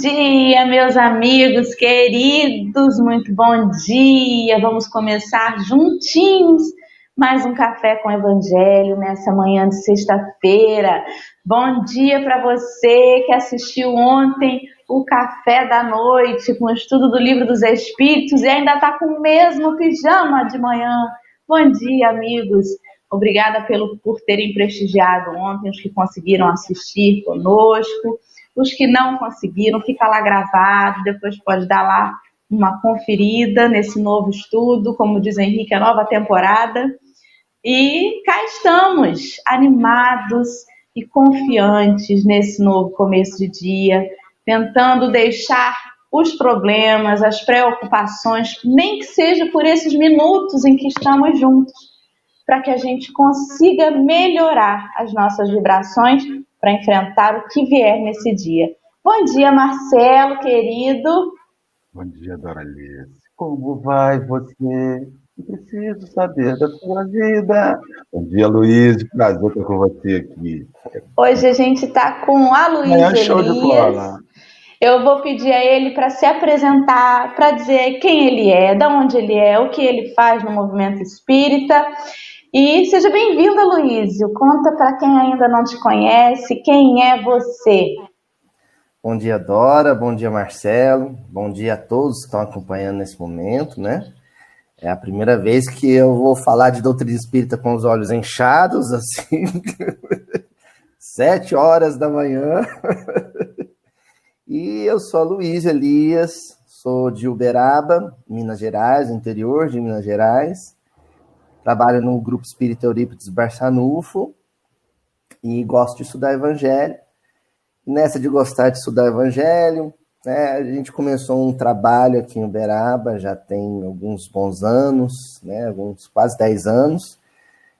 dia, meus amigos queridos, muito bom dia. Vamos começar juntinhos mais um café com Evangelho nessa manhã de sexta-feira. Bom dia para você que assistiu ontem o café da noite com o estudo do livro dos Espíritos e ainda está com o mesmo pijama de manhã. Bom dia, amigos. Obrigada pelo, por terem prestigiado ontem, os que conseguiram assistir conosco. Os que não conseguiram, fica lá gravado, depois pode dar lá uma conferida nesse novo estudo, como diz Henrique, a nova temporada. E cá estamos, animados e confiantes nesse novo começo de dia, tentando deixar os problemas, as preocupações, nem que seja por esses minutos em que estamos juntos, para que a gente consiga melhorar as nossas vibrações para enfrentar o que vier nesse dia. Bom dia, Marcelo, querido. Bom dia, Doralice. Como vai você? Preciso saber da sua vida. Bom dia, Luiz. Prazer estar com você aqui. Hoje a gente está com a Luiz é show de bola. Eu vou pedir a ele para se apresentar, para dizer quem ele é, de onde ele é, o que ele faz no movimento espírita e seja bem-vinda, Luísio. Conta para quem ainda não te conhece, quem é você? Bom dia, Dora. Bom dia, Marcelo. Bom dia a todos que estão acompanhando nesse momento, né? É a primeira vez que eu vou falar de doutrina espírita com os olhos inchados, assim, sete horas da manhã. e eu sou a Luiz Elias, sou de Uberaba, Minas Gerais, interior de Minas Gerais trabalho no grupo Espírita Eurípides Barçanufo e gosto de estudar Evangelho. Nessa de gostar de estudar Evangelho, né, a gente começou um trabalho aqui em Uberaba, já tem alguns bons anos, né, alguns quase 10 anos,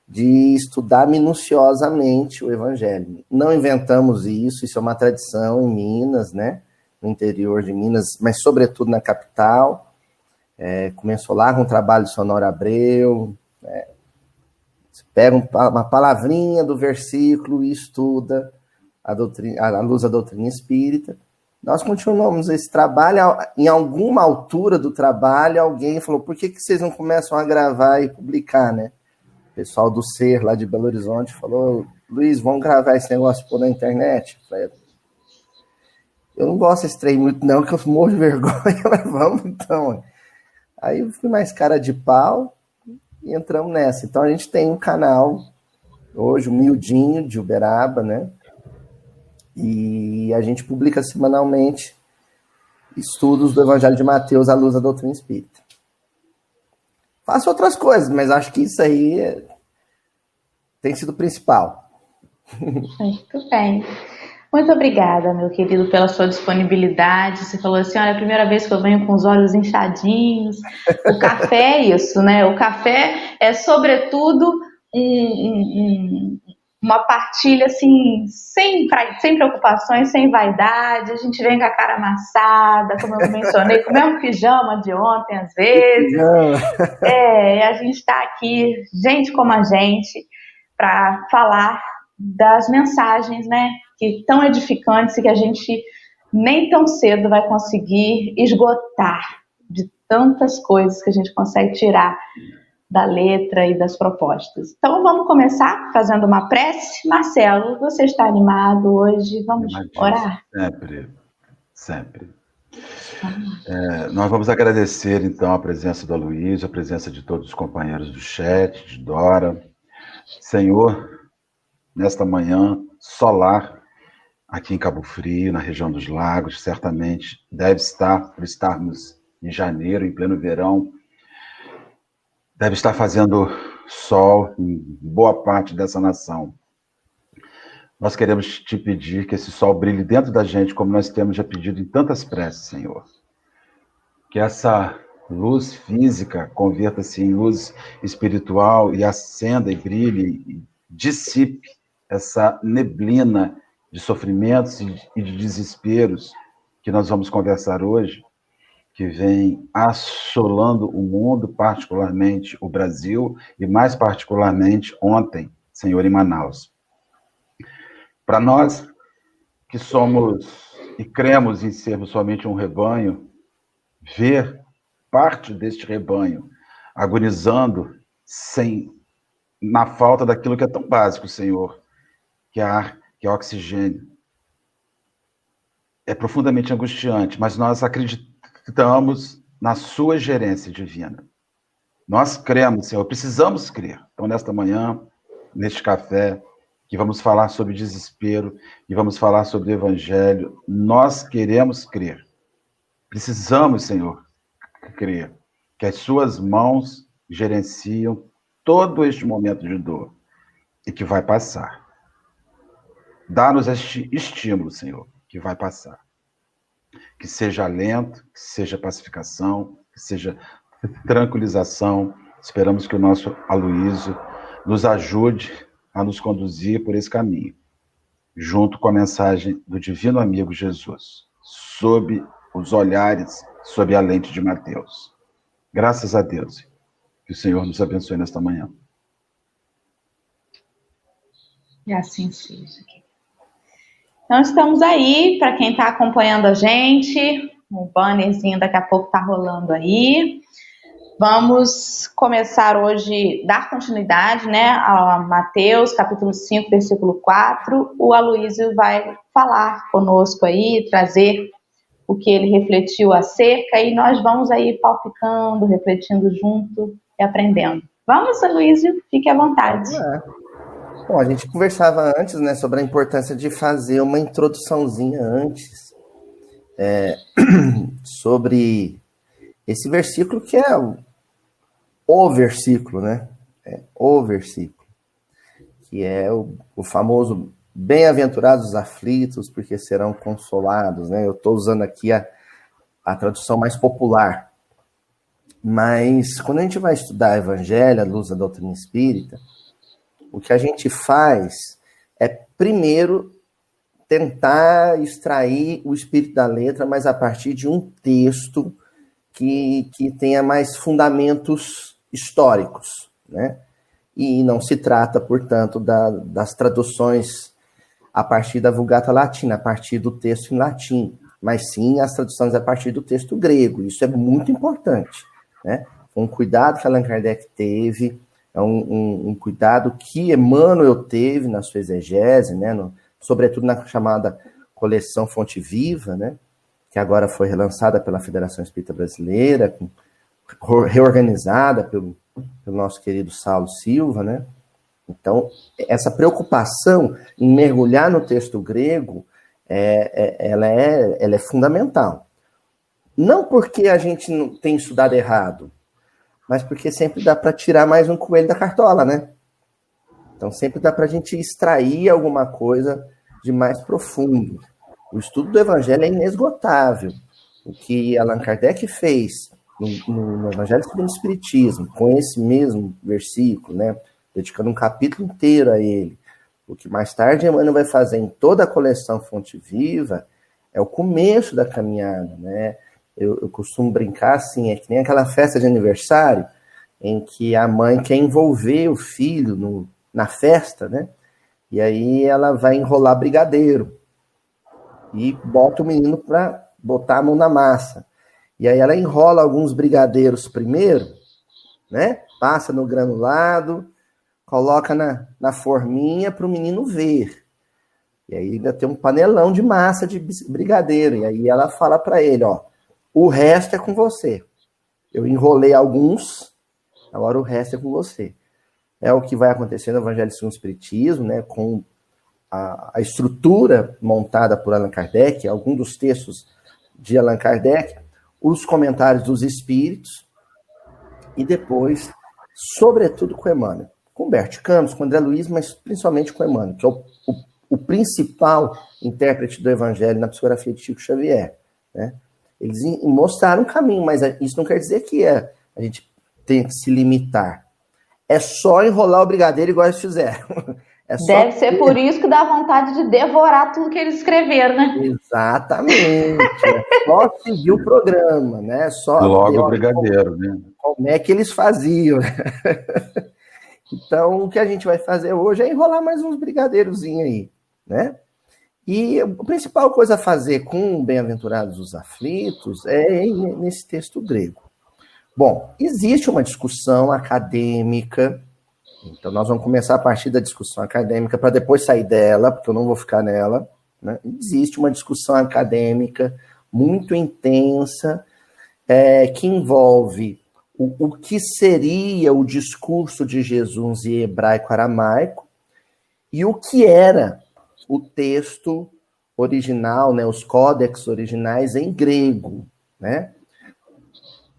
de estudar minuciosamente o Evangelho. Não inventamos isso, isso é uma tradição em Minas, né, no interior de Minas, mas sobretudo na capital. É, começou lá com o trabalho de Sonora Abreu, né? Você pega uma palavrinha do versículo e estuda a, doutrina, a luz da doutrina espírita. Nós continuamos esse trabalho. Em alguma altura do trabalho, alguém falou: por que, que vocês não começam a gravar e publicar, né? O pessoal do Ser, lá de Belo Horizonte, falou: Luiz, vamos gravar esse negócio por na internet? Eu falei, eu não gosto desse trem muito, não, que eu morro de vergonha, mas vamos então. Aí eu fui mais cara de pau, e entramos nessa. Então a gente tem um canal, hoje, o Miudinho, de Uberaba, né? E a gente publica semanalmente estudos do Evangelho de Mateus à luz da doutrina espírita. Faço outras coisas, mas acho que isso aí é... tem sido o principal. Muito bem. Muito obrigada, meu querido, pela sua disponibilidade. Você falou assim: olha, é a primeira vez que eu venho com os olhos inchadinhos. O café é isso, né? O café é, sobretudo, um, um, uma partilha assim, sem, sem preocupações, sem vaidade. A gente vem com a cara amassada, como eu mencionei, com o mesmo pijama de ontem, às vezes. É, a gente está aqui, gente como a gente, para falar das mensagens, né? Que tão edificantes e que a gente nem tão cedo vai conseguir esgotar de tantas coisas que a gente consegue tirar da letra e das propostas. Então vamos começar fazendo uma prece. Marcelo, você está animado hoje? Vamos orar? Sempre, sempre. É, nós vamos agradecer então a presença do Luiz, a presença de todos os companheiros do chat, de Dora. Senhor, nesta manhã solar aqui em Cabo Frio, na região dos lagos, certamente deve estar, por estarmos em janeiro, em pleno verão, deve estar fazendo sol em boa parte dessa nação. Nós queremos te pedir que esse sol brilhe dentro da gente, como nós temos já pedido em tantas preces, Senhor. Que essa luz física converta-se em luz espiritual e acenda e brilhe e dissipe essa neblina de sofrimentos e de desesperos que nós vamos conversar hoje, que vem assolando o mundo, particularmente o Brasil, e mais particularmente ontem, Senhor, em Manaus. Para nós que somos e cremos em sermos somente um rebanho, ver parte deste rebanho agonizando sem na falta daquilo que é tão básico, Senhor, que é ar, que é oxigênio. É profundamente angustiante, mas nós acreditamos na sua gerência divina. Nós cremos, Senhor, precisamos crer. Então, nesta manhã, neste café, que vamos falar sobre desespero, e vamos falar sobre o evangelho, nós queremos crer. Precisamos, Senhor, crer que as suas mãos gerenciam todo este momento de dor e que vai passar. Dá-nos este estímulo, Senhor, que vai passar. Que seja alento, que seja pacificação, que seja tranquilização. Esperamos que o nosso Aloísio nos ajude a nos conduzir por esse caminho, junto com a mensagem do Divino Amigo Jesus, sob os olhares, sob a lente de Mateus. Graças a Deus. Que o Senhor nos abençoe nesta manhã. E assim seja. Então, estamos aí, para quem está acompanhando a gente, o bannerzinho daqui a pouco está rolando aí. Vamos começar hoje, dar continuidade, né, a Mateus, capítulo 5, versículo 4. O Aloísio vai falar conosco aí, trazer o que ele refletiu acerca, e nós vamos aí palpitando, refletindo junto e aprendendo. Vamos, Luísio, fique à vontade. É. Bom, a gente conversava antes, né, sobre a importância de fazer uma introduçãozinha antes é, sobre esse versículo que é o, o versículo, né? É, o versículo, que é o, o famoso bem-aventurados os aflitos, porque serão consolados, né? Eu estou usando aqui a, a tradução mais popular, mas quando a gente vai estudar Evangelho, a luz da doutrina espírita, o que a gente faz é primeiro tentar extrair o espírito da letra, mas a partir de um texto que, que tenha mais fundamentos históricos, né? E não se trata, portanto, da, das traduções a partir da Vulgata Latina, a partir do texto em latim, mas sim as traduções a partir do texto grego. Isso é muito importante. Né? Um cuidado que Allan Kardec teve, é um, um, um cuidado que Emmanuel teve na sua exegese, né? No, sobretudo na chamada coleção Fonte Viva, né? que agora foi relançada pela Federação Espírita Brasileira, com, reorganizada pelo, pelo nosso querido Saulo Silva, né? Então, essa preocupação em mergulhar no texto grego, é, é, ela, é, ela é fundamental. Não porque a gente não tem estudado errado, mas porque sempre dá para tirar mais um coelho da cartola, né? Então sempre dá para a gente extrair alguma coisa de mais profundo. O estudo do Evangelho é inesgotável. O que Allan Kardec fez no, no Evangelho segundo o Espiritismo, com esse mesmo versículo, né? Dedicando um capítulo inteiro a ele. O que mais tarde Emmanuel vai fazer em toda a coleção Fonte Viva é o começo da caminhada, né? Eu, eu costumo brincar assim, é que nem aquela festa de aniversário em que a mãe quer envolver o filho no, na festa, né? E aí ela vai enrolar brigadeiro e bota o menino para botar a mão na massa. E aí ela enrola alguns brigadeiros primeiro, né? Passa no granulado, coloca na, na forminha para o menino ver. E aí ainda tem um panelão de massa de brigadeiro. E aí ela fala para ele, ó, o resto é com você. Eu enrolei alguns, agora o resto é com você. É o que vai acontecer no Evangelho segundo o Espiritismo, né, com a, a estrutura montada por Allan Kardec, alguns dos textos de Allan Kardec, os comentários dos Espíritos, e depois, sobretudo com Emmanuel. Com Bert Campos, com André Luiz, mas principalmente com Emmanuel, que é o, o, o principal intérprete do Evangelho na psicografia de Chico Xavier. Né? Eles mostraram o caminho, mas isso não quer dizer que é, a gente tem que se limitar. É só enrolar o brigadeiro igual eles fizeram. É Deve ser por isso que dá vontade de devorar tudo que eles escreveram, né? Exatamente. é só seguir o programa, né? Só Logo o brigadeiro, né? Como é que eles faziam. Então, o que a gente vai fazer hoje é enrolar mais uns brigadeirozinhos aí, né? E a principal coisa a fazer com bem-aventurados os aflitos é nesse texto grego. Bom, existe uma discussão acadêmica, então nós vamos começar a partir da discussão acadêmica para depois sair dela, porque eu não vou ficar nela. Né? Existe uma discussão acadêmica muito intensa é, que envolve o, o que seria o discurso de Jesus em hebraico-aramaico e o que era o texto original, né, os códex originais em grego, né?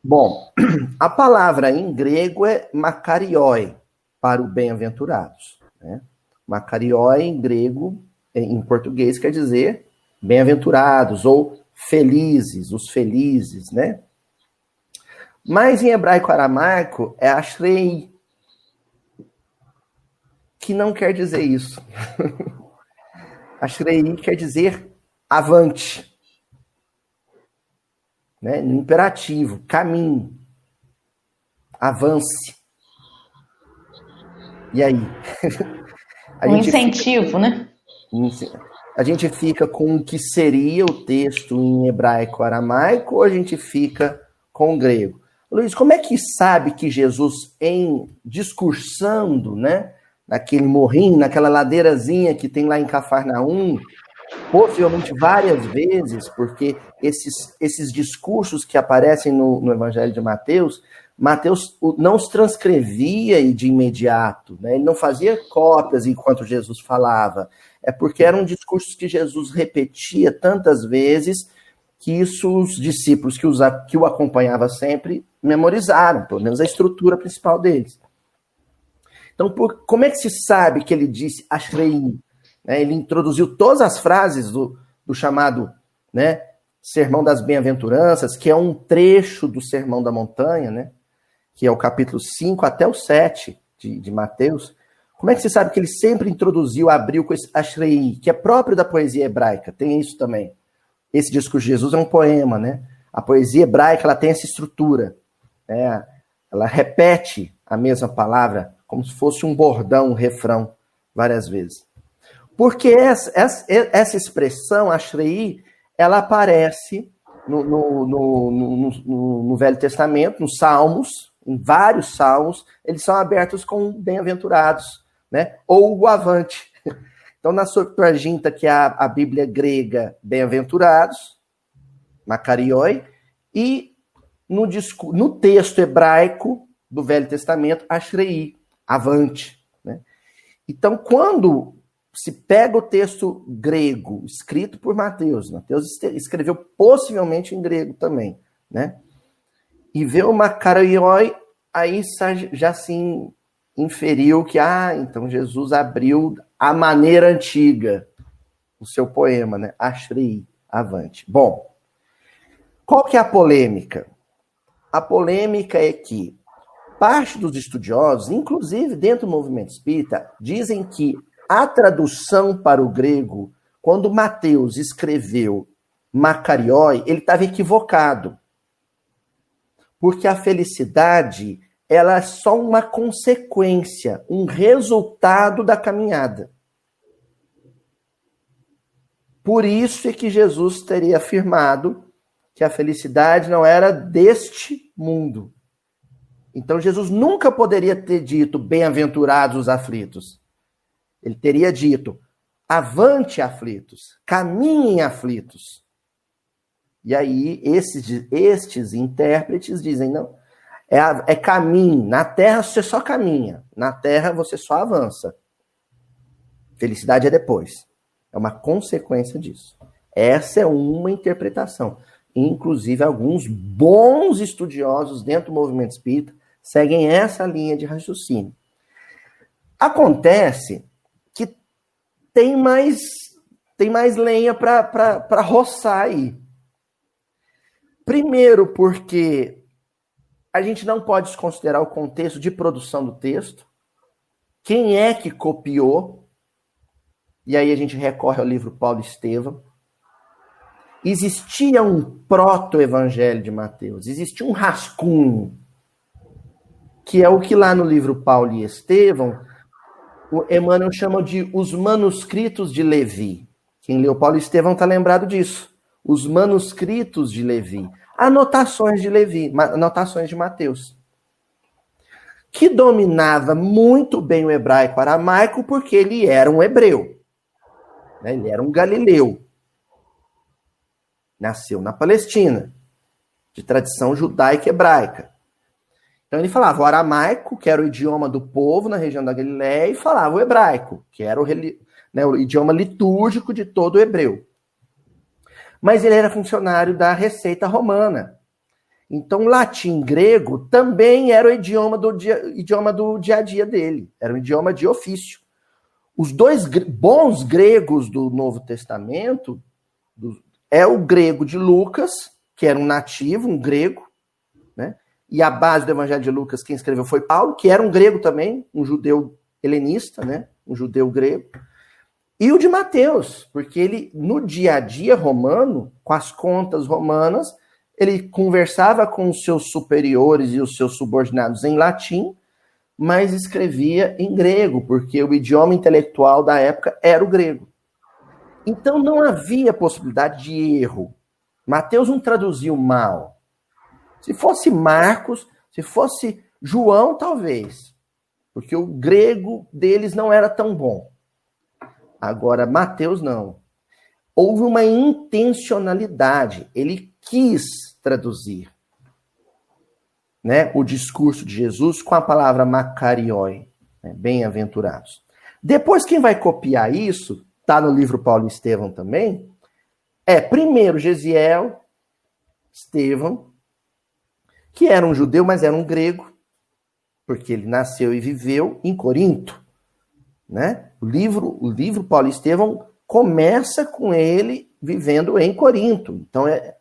Bom, a palavra em grego é makarioi, para o bem-aventurados. Né? Makarioi em grego, em português, quer dizer bem-aventurados ou felizes, os felizes, né? Mas em hebraico-aramaico é ashrei, que não quer dizer isso. ashrei quer dizer avante, né? No imperativo, caminho, avance. E aí? um incentivo, fica... né? A gente fica com o que seria o texto em hebraico aramaico ou a gente fica com o grego? Luiz, como é que sabe que Jesus, em discursando, né, naquele morrinho, naquela ladeirazinha que tem lá em Cafarnaum, possivelmente várias vezes, porque esses, esses discursos que aparecem no, no Evangelho de Mateus, Mateus não os transcrevia de imediato, né? ele não fazia cópias enquanto Jesus falava, é porque eram discursos que Jesus repetia tantas vezes que isso os discípulos que, os, que o acompanhavam sempre memorizaram, pelo menos a estrutura principal deles. Então, por, como é que se sabe que ele disse Ashrei? Né? Ele introduziu todas as frases do, do chamado né, Sermão das Bem-aventuranças, que é um trecho do Sermão da Montanha, né? que é o capítulo 5 até o 7 de, de Mateus. Como é que se sabe que ele sempre introduziu, abriu com esse Ashrei, que é próprio da poesia hebraica? Tem isso também. Esse discurso de Jesus é um poema, né? A poesia hebraica ela tem essa estrutura. Né? Ela repete a mesma palavra como se fosse um bordão, um refrão, várias vezes. Porque essa, essa, essa expressão, Ashrei, ela aparece no, no, no, no, Velho Testamento, nos Salmos, em vários Salmos, eles são abertos com bem-aventurados, né? ou o avante. Então, na Septuaginta, que é a, a Bíblia grega, bem-aventurados, Macarioi, e no, no texto hebraico do Velho Testamento, Ashrei, avante. Né? Então, quando se pega o texto grego, escrito por Mateus, Mateus escreveu possivelmente em grego também, né? E vê o Macarioi, aí já se inferiu que, ah, então Jesus abriu a maneira antiga, o seu poema, né? Ashrei, avante. Bom, qual que é a polêmica? A polêmica é que parte dos estudiosos, inclusive dentro do movimento espírita, dizem que a tradução para o grego, quando Mateus escreveu Macarioi, ele estava equivocado. Porque a felicidade ela é só uma consequência, um resultado da caminhada. Por isso é que Jesus teria afirmado que a felicidade não era deste mundo. Então Jesus nunca poderia ter dito bem-aventurados os aflitos. Ele teria dito: avante aflitos, caminhem aflitos. E aí esses, estes intérpretes dizem: não, é, é caminho. Na terra você só caminha, na terra você só avança. Felicidade é depois. É uma consequência disso. Essa é uma interpretação. Inclusive, alguns bons estudiosos dentro do movimento espírita seguem essa linha de raciocínio. Acontece que tem mais tem mais lenha para roçar aí. Primeiro, porque a gente não pode desconsiderar o contexto de produção do texto. Quem é que copiou? E aí a gente recorre ao livro Paulo Estevam. Existia um proto-evangelho de Mateus, existia um rascunho, que é o que lá no livro Paulo e Estevão, o Emmanuel chama de os manuscritos de Levi. Quem leu Paulo Estevão está lembrado disso. Os manuscritos de Levi, anotações de Levi, anotações de Mateus. Que dominava muito bem o hebraico aramaico porque ele era um hebreu. Né? Ele era um galileu. Nasceu na Palestina, de tradição judaica hebraica. Então ele falava o aramaico, que era o idioma do povo na região da Galiléia, e falava o hebraico, que era o, né, o idioma litúrgico de todo o hebreu. Mas ele era funcionário da Receita Romana. Então, latim grego também era o idioma do dia, idioma do dia a dia dele, era um idioma de ofício. Os dois bons gregos do Novo Testamento do, é o grego de Lucas, que era um nativo, um grego? E a base do Evangelho de Lucas, quem escreveu foi Paulo, que era um grego também, um judeu helenista, né? Um judeu grego. E o de Mateus, porque ele, no dia a dia romano, com as contas romanas, ele conversava com os seus superiores e os seus subordinados em latim, mas escrevia em grego, porque o idioma intelectual da época era o grego. Então não havia possibilidade de erro. Mateus não traduziu mal. Se fosse Marcos, se fosse João, talvez, porque o grego deles não era tão bom. Agora, Mateus não. Houve uma intencionalidade. Ele quis traduzir né, o discurso de Jesus com a palavra macarioi, né, bem-aventurados. Depois, quem vai copiar isso, está no livro Paulo e Estevão também, é primeiro Gesiel, Estevão, que era um judeu, mas era um grego, porque ele nasceu e viveu em Corinto. Né? O livro, o livro Paulo Estevão começa com ele vivendo em Corinto. Então, é,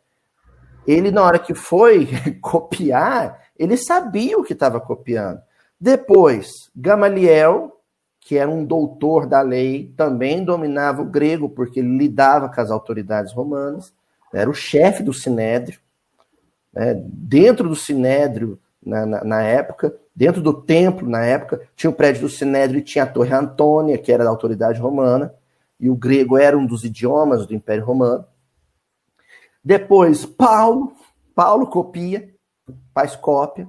ele, na hora que foi copiar, ele sabia o que estava copiando. Depois, Gamaliel, que era um doutor da lei, também dominava o grego, porque ele lidava com as autoridades romanas, era o chefe do sinédrio. Né? Dentro do sinédrio, na, na, na, época, dentro do templo, na época, tinha o prédio do sinédrio e tinha a Torre Antônia, que era da autoridade romana, e o grego era um dos idiomas do Império Romano. Depois, Paulo, Paulo copia, faz cópia.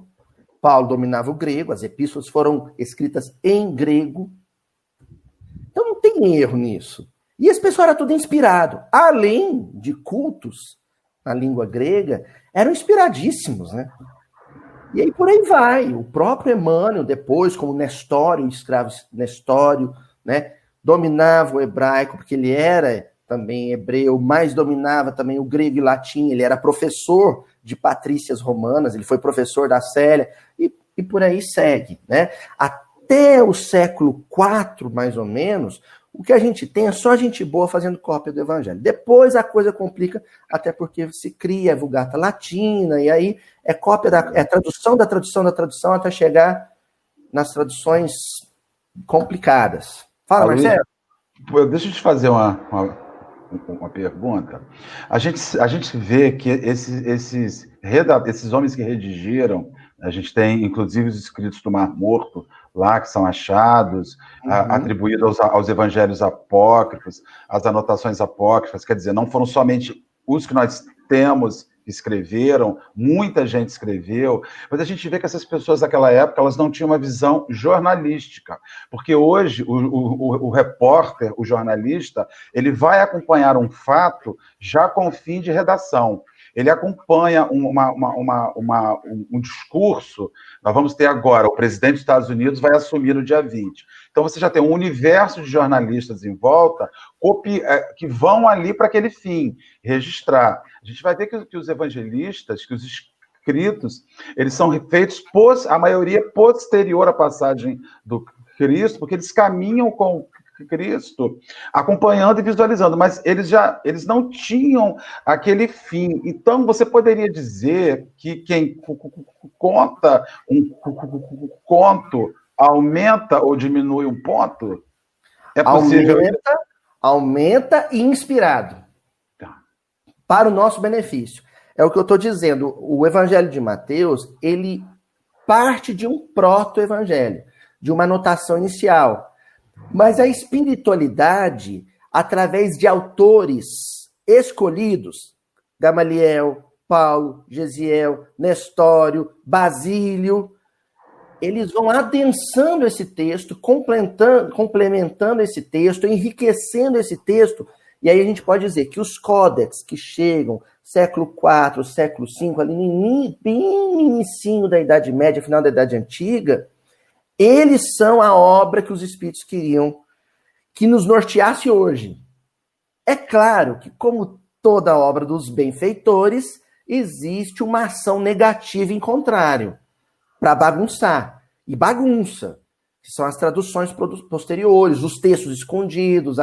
Paulo dominava o grego, as epístolas foram escritas em grego. Então não tem erro nisso. E esse pessoal era tudo inspirado. Além de cultos na língua grega, eram inspiradíssimos, né? E aí por aí vai. O próprio Emmanuel, depois, como Nestório, escravo Nestório, né? Dominava o hebraico, porque ele era também hebreu, mas dominava também o grego e latim. Ele era professor de patrícias romanas, ele foi professor da Célia, e, e por aí segue. Né? Até o século IV, mais ou menos, o que a gente tem é só gente boa fazendo cópia do evangelho. Depois a coisa complica, até porque se cria a vulgata latina, e aí é cópia da. é tradução da tradução da tradução até chegar nas traduções complicadas. Fala, Marcelo. Deixa eu te fazer uma, uma, uma pergunta. A gente, a gente vê que esses, esses, esses homens que redigiram, a gente tem inclusive os escritos do Mar Morto lá que são achados, uhum. atribuídos aos, aos evangelhos apócrifos, as anotações apócrifas, quer dizer, não foram somente os que nós temos escreveram, muita gente escreveu, mas a gente vê que essas pessoas daquela época elas não tinham uma visão jornalística, porque hoje o, o, o repórter, o jornalista, ele vai acompanhar um fato já com fim de redação. Ele acompanha uma, uma, uma, um, discurso. Nós vamos ter agora, o presidente dos Estados Unidos vai assumir no dia 20. Então você já tem um universo de jornalistas em volta é, que vão ali para aquele fim, registrar. A gente vai ver que os evangelistas, que os escritos, eles são feitos, a maioria posterior à passagem do Cristo, porque eles caminham com Cristo, acompanhando e visualizando, mas eles já eles não tinham aquele fim. Então você poderia dizer que quem conta um conto aumenta ou diminui um ponto? É possível. Aumenta, aumenta e inspirado. Tá. Para o nosso benefício. É o que eu estou dizendo. O Evangelho de Mateus, ele parte de um proto-evangelho, de uma anotação inicial. Mas a espiritualidade, através de autores escolhidos, Gamaliel, Paulo, Gesiel, Nestório, Basílio, eles vão adensando esse texto, complementando, complementando esse texto, enriquecendo esse texto, e aí a gente pode dizer que os códex que chegam século IV, século V, ali no bem inicinho da Idade Média, final da Idade Antiga, eles são a obra que os espíritos queriam que nos norteasse hoje. É claro que, como toda obra dos benfeitores, existe uma ação negativa em contrário, para bagunçar. E bagunça, que são as traduções posteriores, os textos escondidos,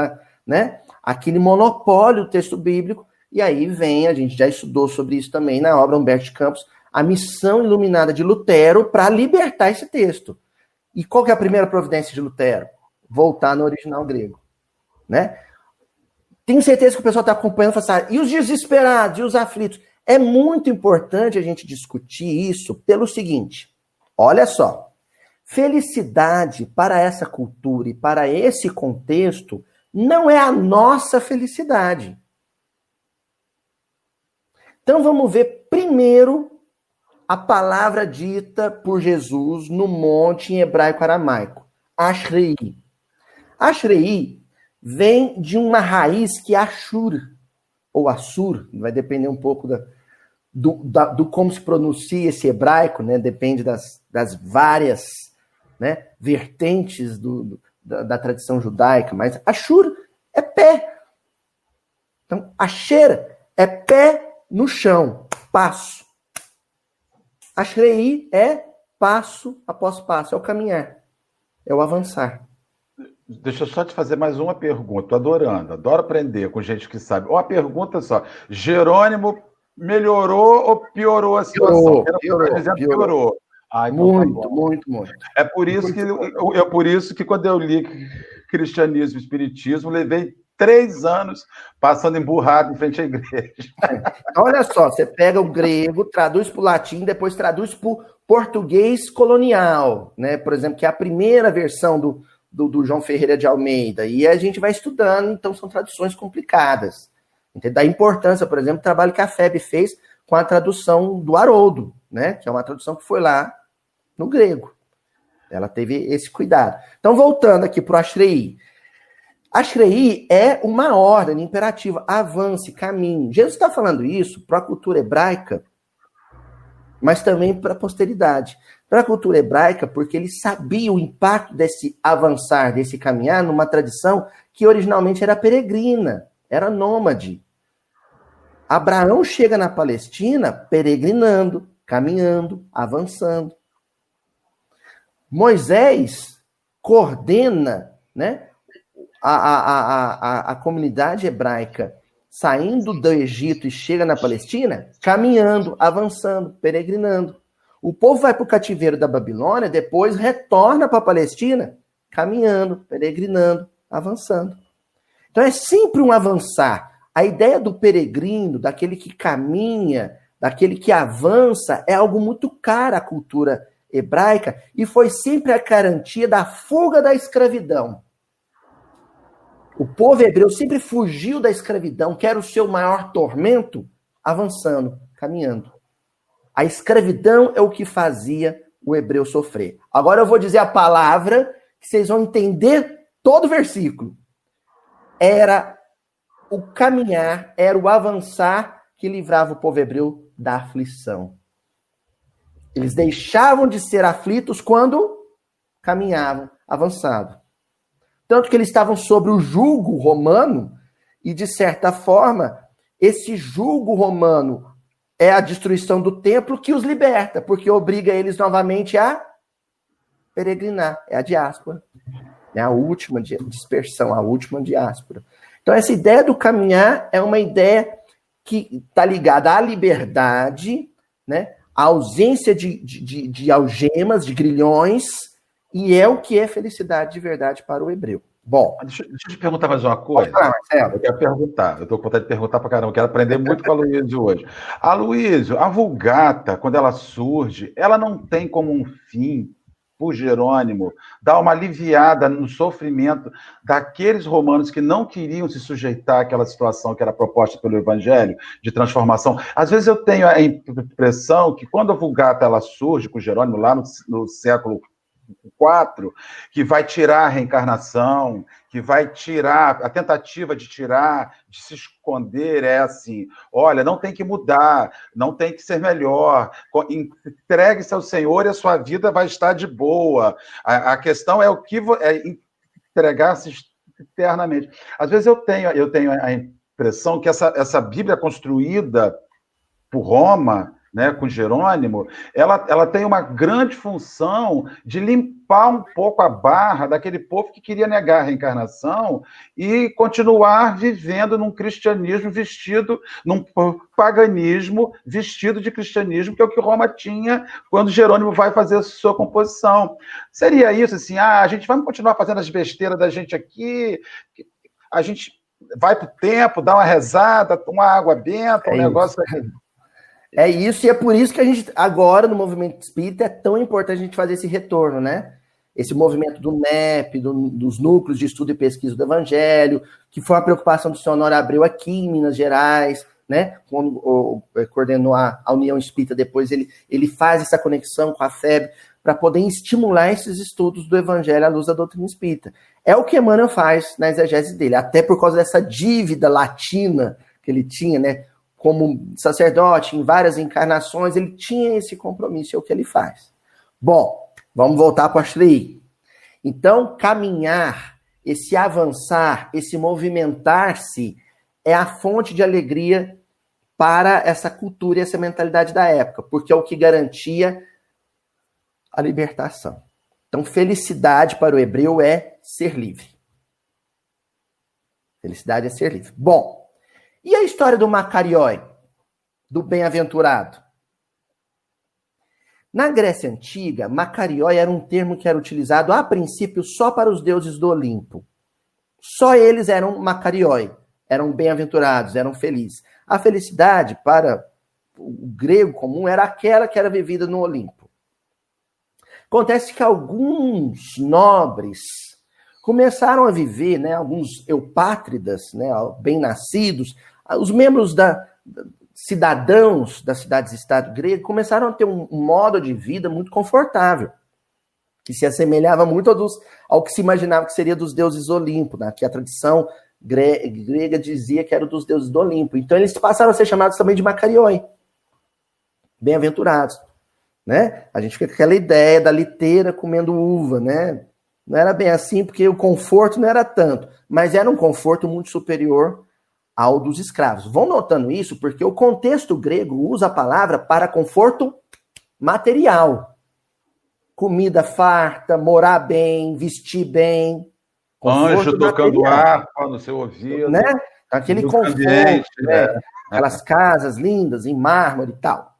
né? aquele monopólio do texto bíblico. E aí vem, a gente já estudou sobre isso também na obra Humberto Campos, a missão iluminada de Lutero para libertar esse texto. E qual que é a primeira providência de Lutero? Voltar no original grego. Né? Tenho certeza que o pessoal está acompanhando e assim, ah, e os desesperados, e os aflitos? É muito importante a gente discutir isso pelo seguinte: olha só, felicidade para essa cultura e para esse contexto não é a nossa felicidade. Então vamos ver primeiro a palavra dita por Jesus no monte em hebraico aramaico, Ashrei. Ashrei vem de uma raiz que é Ashur, ou Assur, vai depender um pouco da, do, da, do como se pronuncia esse hebraico, né? depende das, das várias né, vertentes do, do da, da, tradição judaica, mas Ashur é pé. Então, Asher é pé no chão, passo. Ashrei é passo após passo, é o caminhar, é o avançar. Deixa eu só te fazer mais uma pergunta. Tô adorando, adoro aprender com gente que sabe. Uma pergunta só. Jerônimo melhorou ou piorou a situação? Piorou, piorou, piorou. piorou. Ah, então muito, tá muito, muito. É por isso que é por isso que quando eu li cristianismo e espiritismo, levei três anos passando emburrado em frente à igreja. Olha só, você pega o grego, traduz para o latim, depois traduz para o português colonial, né? Por exemplo, que é a primeira versão do, do, do, João Ferreira de Almeida. E a gente vai estudando, então são traduções complicadas. Entende? Da importância, por exemplo, do trabalho que a FEB fez com a tradução do Haroldo, né? Que é uma tradução que foi lá no grego. Ela teve esse cuidado. Então, voltando aqui para o Ashrei. Ashrei é uma ordem imperativa, avance, caminhe. Jesus está falando isso para a cultura hebraica, mas também para a posteridade. Para a cultura hebraica, porque ele sabia o impacto desse avançar, desse caminhar numa tradição que originalmente era peregrina, era nômade. Abraão chega na Palestina peregrinando, caminhando, avançando. Moisés coordena né, a, a, a, a, comunidade hebraica saindo do Egito e chega na Palestina, caminhando, avançando, peregrinando. O povo vai para o cativeiro da Babilônia, depois retorna para a Palestina, caminhando, peregrinando, avançando. Então é sempre um avançar. A ideia do peregrino, daquele que caminha, daquele que avança, é algo muito caro à cultura hebraica e foi sempre a garantia da fuga da escravidão. O povo hebreu sempre fugiu da escravidão, que era o seu maior tormento, avançando, caminhando. A escravidão é o que fazia o hebreu sofrer. Agora eu vou dizer a palavra que vocês vão entender todo o versículo. Era o caminhar, era o avançar que livrava o povo hebreu da aflição. Eles deixavam de ser aflitos quando caminhavam avançado. Tanto que eles estavam sobre o jugo romano, e de certa forma, esse jugo romano é a destruição do templo que os liberta, porque obriga eles novamente a peregrinar. É a diáspora. É a última dispersão, a última diáspora. Então, essa ideia do caminhar é uma ideia que está ligada à liberdade, né? a ausência de, de, de, algemas, de grilhões, e é o que é felicidade de verdade para o hebreu. Bom. Deixa, deixa eu te perguntar mais uma coisa. Falar, Marcelo. Eu quero perguntar, eu estou com vontade de perguntar para caramba, quero aprender muito com a Luísa hoje. A Luísa, a Vulgata, quando ela surge, ela não tem como um fim por Jerônimo, dá uma aliviada no sofrimento daqueles romanos que não queriam se sujeitar àquela situação que era proposta pelo Evangelho de transformação. Às vezes eu tenho a impressão que quando a Vulgata ela surge com Jerônimo lá no, no século 4, que vai tirar a reencarnação, que vai tirar, a tentativa de tirar, de se esconder é assim: olha, não tem que mudar, não tem que ser melhor, entregue-se ao Senhor e a sua vida vai estar de boa. A, a questão é o que é entregar-se eternamente. Às vezes eu tenho, eu tenho a impressão que essa, essa Bíblia construída por Roma, né, com Jerônimo, ela, ela tem uma grande função de limpar um pouco a barra daquele povo que queria negar a reencarnação e continuar vivendo num cristianismo vestido, num paganismo vestido de cristianismo, que é o que Roma tinha quando Jerônimo vai fazer a sua composição. Seria isso, assim, ah, a gente vai continuar fazendo as besteiras da gente aqui, a gente vai para o tempo, dá uma rezada, toma água benta, um é negócio... É isso, e é por isso que a gente, agora, no movimento espírita, é tão importante a gente fazer esse retorno, né? Esse movimento do NEP, do, dos núcleos de estudo e pesquisa do Evangelho, que foi uma preocupação do senhor Honório Abreu aqui em Minas Gerais, né? Quando o, o, coordenou a, a, União Espírita, depois ele, ele faz essa conexão com a FEB para poder estimular esses estudos do Evangelho à luz da doutrina espírita. É o que Emmanuel faz na exegese dele, até por causa dessa dívida latina que ele tinha, né? Como sacerdote em várias encarnações, ele tinha esse compromisso, é o que ele faz. Bom, vamos voltar para Ashley. Então, caminhar, esse avançar, esse movimentar-se, é a fonte de alegria para essa cultura e essa mentalidade da época, porque é o que garantia a libertação. Então, felicidade para o hebreu é ser livre. Felicidade é ser livre. Bom, e a história do Macarioi, do bem-aventurado? Na Grécia Antiga, Macarioi era um termo que era utilizado a princípio só para os deuses do Olimpo. Só eles eram Macarioi, eram bem-aventurados, eram felizes. A felicidade para o grego comum era aquela que era vivida no Olimpo. Acontece que alguns nobres começaram a viver, né, alguns eupátridas, né, bem-nascidos, os membros da cidadãos das cidades-estado grego começaram a ter um, modo de vida muito confortável, que se assemelhava muito ao, dos, ao que se imaginava que seria dos deuses Olimpo, né, que a tradição grega dizia que era dos deuses do Olimpo. Então eles passaram a ser chamados também de Macarioi, bem-aventurados. Né? A gente fica com aquela ideia da liteira comendo uva, né? Não era bem assim, porque o conforto não era tanto, mas era um conforto muito superior ao dos escravos. Vão notando isso porque o contexto grego usa a palavra para conforto material. Comida farta, morar bem, vestir bem. Anjo tocando harpa no seu ouvido. Né? Aquele conforto, ambiente, né? né? aquelas casas lindas em mármore e tal.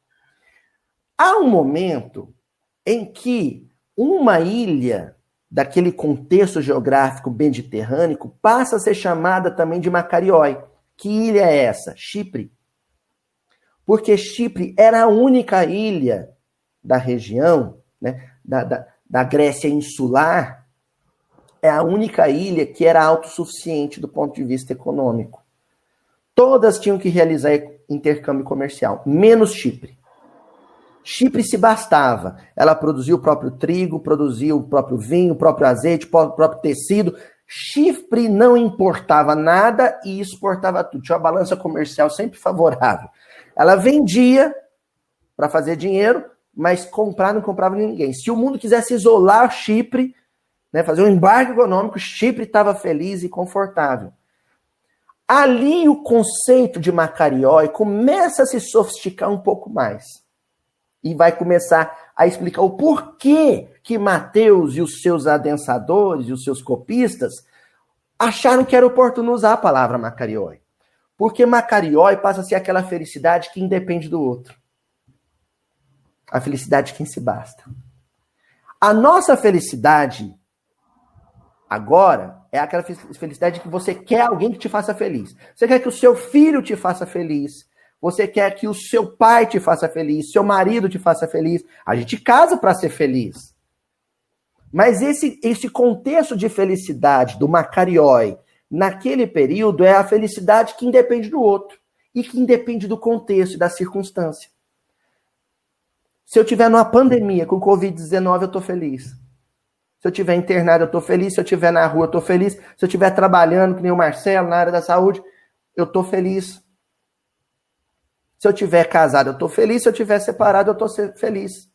Há um momento em que uma ilha daquele contexto geográfico mediterrâneo passa a ser chamada também de Macarioi. Que ilha é essa? Chipre. Porque Chipre era a única ilha da região, né, da, da, da Grécia insular, é a única ilha que era autossuficiente do ponto de vista econômico. Todas tinham que realizar intercâmbio comercial, menos Chipre. Chipre se bastava. Ela produzia o próprio trigo, produzia o próprio vinho, o próprio azeite, o próprio tecido, Chifre não importava nada e exportava tudo. Tinha uma balança comercial sempre favorável. Ela vendia para fazer dinheiro, mas comprar não comprava ninguém. Se o mundo quisesse isolar Chipre, né, fazer um embarque econômico, Chipre estava feliz e confortável. Ali o conceito de Macariói começa a se sofisticar um pouco mais. E vai começar a explicar o porquê que Mateus e os seus adensadores e os seus copistas acharam que era oportuno usar a palavra Macarioi. Porque Macarioi passa a ser aquela felicidade que independe do outro. A felicidade de quem se basta. A nossa felicidade agora é aquela felicidade que você quer alguém que te faça feliz. Você quer que o seu filho te faça feliz. Você quer que o seu pai te faça feliz, seu marido te faça feliz. A gente casa para ser feliz. Mas esse, esse contexto de felicidade do Macarioi naquele período é a felicidade que independe do outro e que independe do contexto e da circunstância. Se eu tiver numa pandemia com Covid-19, eu estou feliz. Se eu tiver internado, eu estou feliz. Se eu tiver na rua, eu estou feliz. Se eu estiver trabalhando, que nem o Marcelo, na área da saúde, eu estou feliz. Se eu tiver casado, eu estou feliz. Se eu tiver separado, eu estou feliz.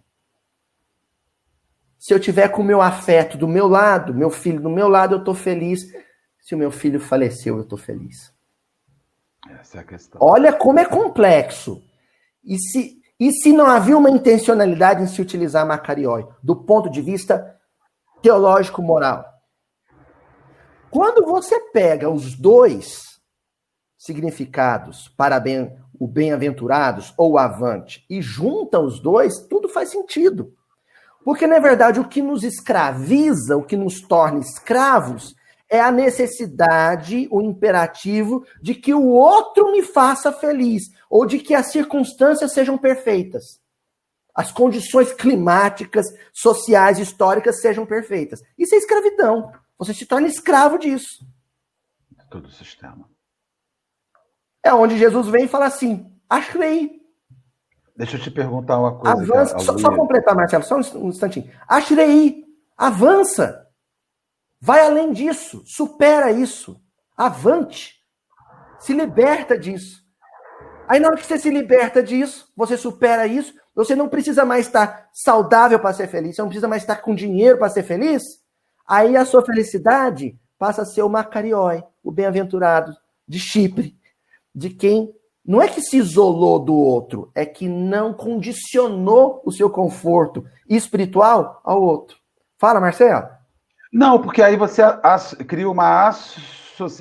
Se eu tiver com o meu afeto do meu lado, meu filho do meu lado, eu estou feliz. Se o meu filho faleceu, eu estou feliz. Essa é a questão. Olha como é complexo. E se, e se não havia uma intencionalidade em se utilizar Macarioi, do ponto de vista teológico-moral? Quando você pega os dois significados para bem, o bem-aventurados ou avante e junta os dois, tudo faz sentido. Porque, na verdade, o que nos escraviza, o que nos torna escravos, é a necessidade, o imperativo de que o outro me faça feliz, ou de que as circunstâncias sejam perfeitas. As condições climáticas, sociais, históricas sejam perfeitas. Isso é escravidão. Você se torna escravo disso. Todo o sistema. É onde Jesus vem e fala assim: achei. Deixa eu te perguntar uma coisa. Avança, só, só, completar, Marcelo, só um instantinho. Achei. Avança. Vai além disso, supera isso, avante, se liberta disso. Aí na hora que você se liberta disso, você supera isso, você não precisa mais estar saudável para ser feliz, você não precisa mais estar com dinheiro para ser feliz. Aí a sua felicidade passa a ser o Macarioi, o bem-aventurado de Chipre, de quem não é que se isolou do outro, é que não condicionou o seu conforto espiritual ao outro. Fala, Marcelo. Não, porque aí você cria uma,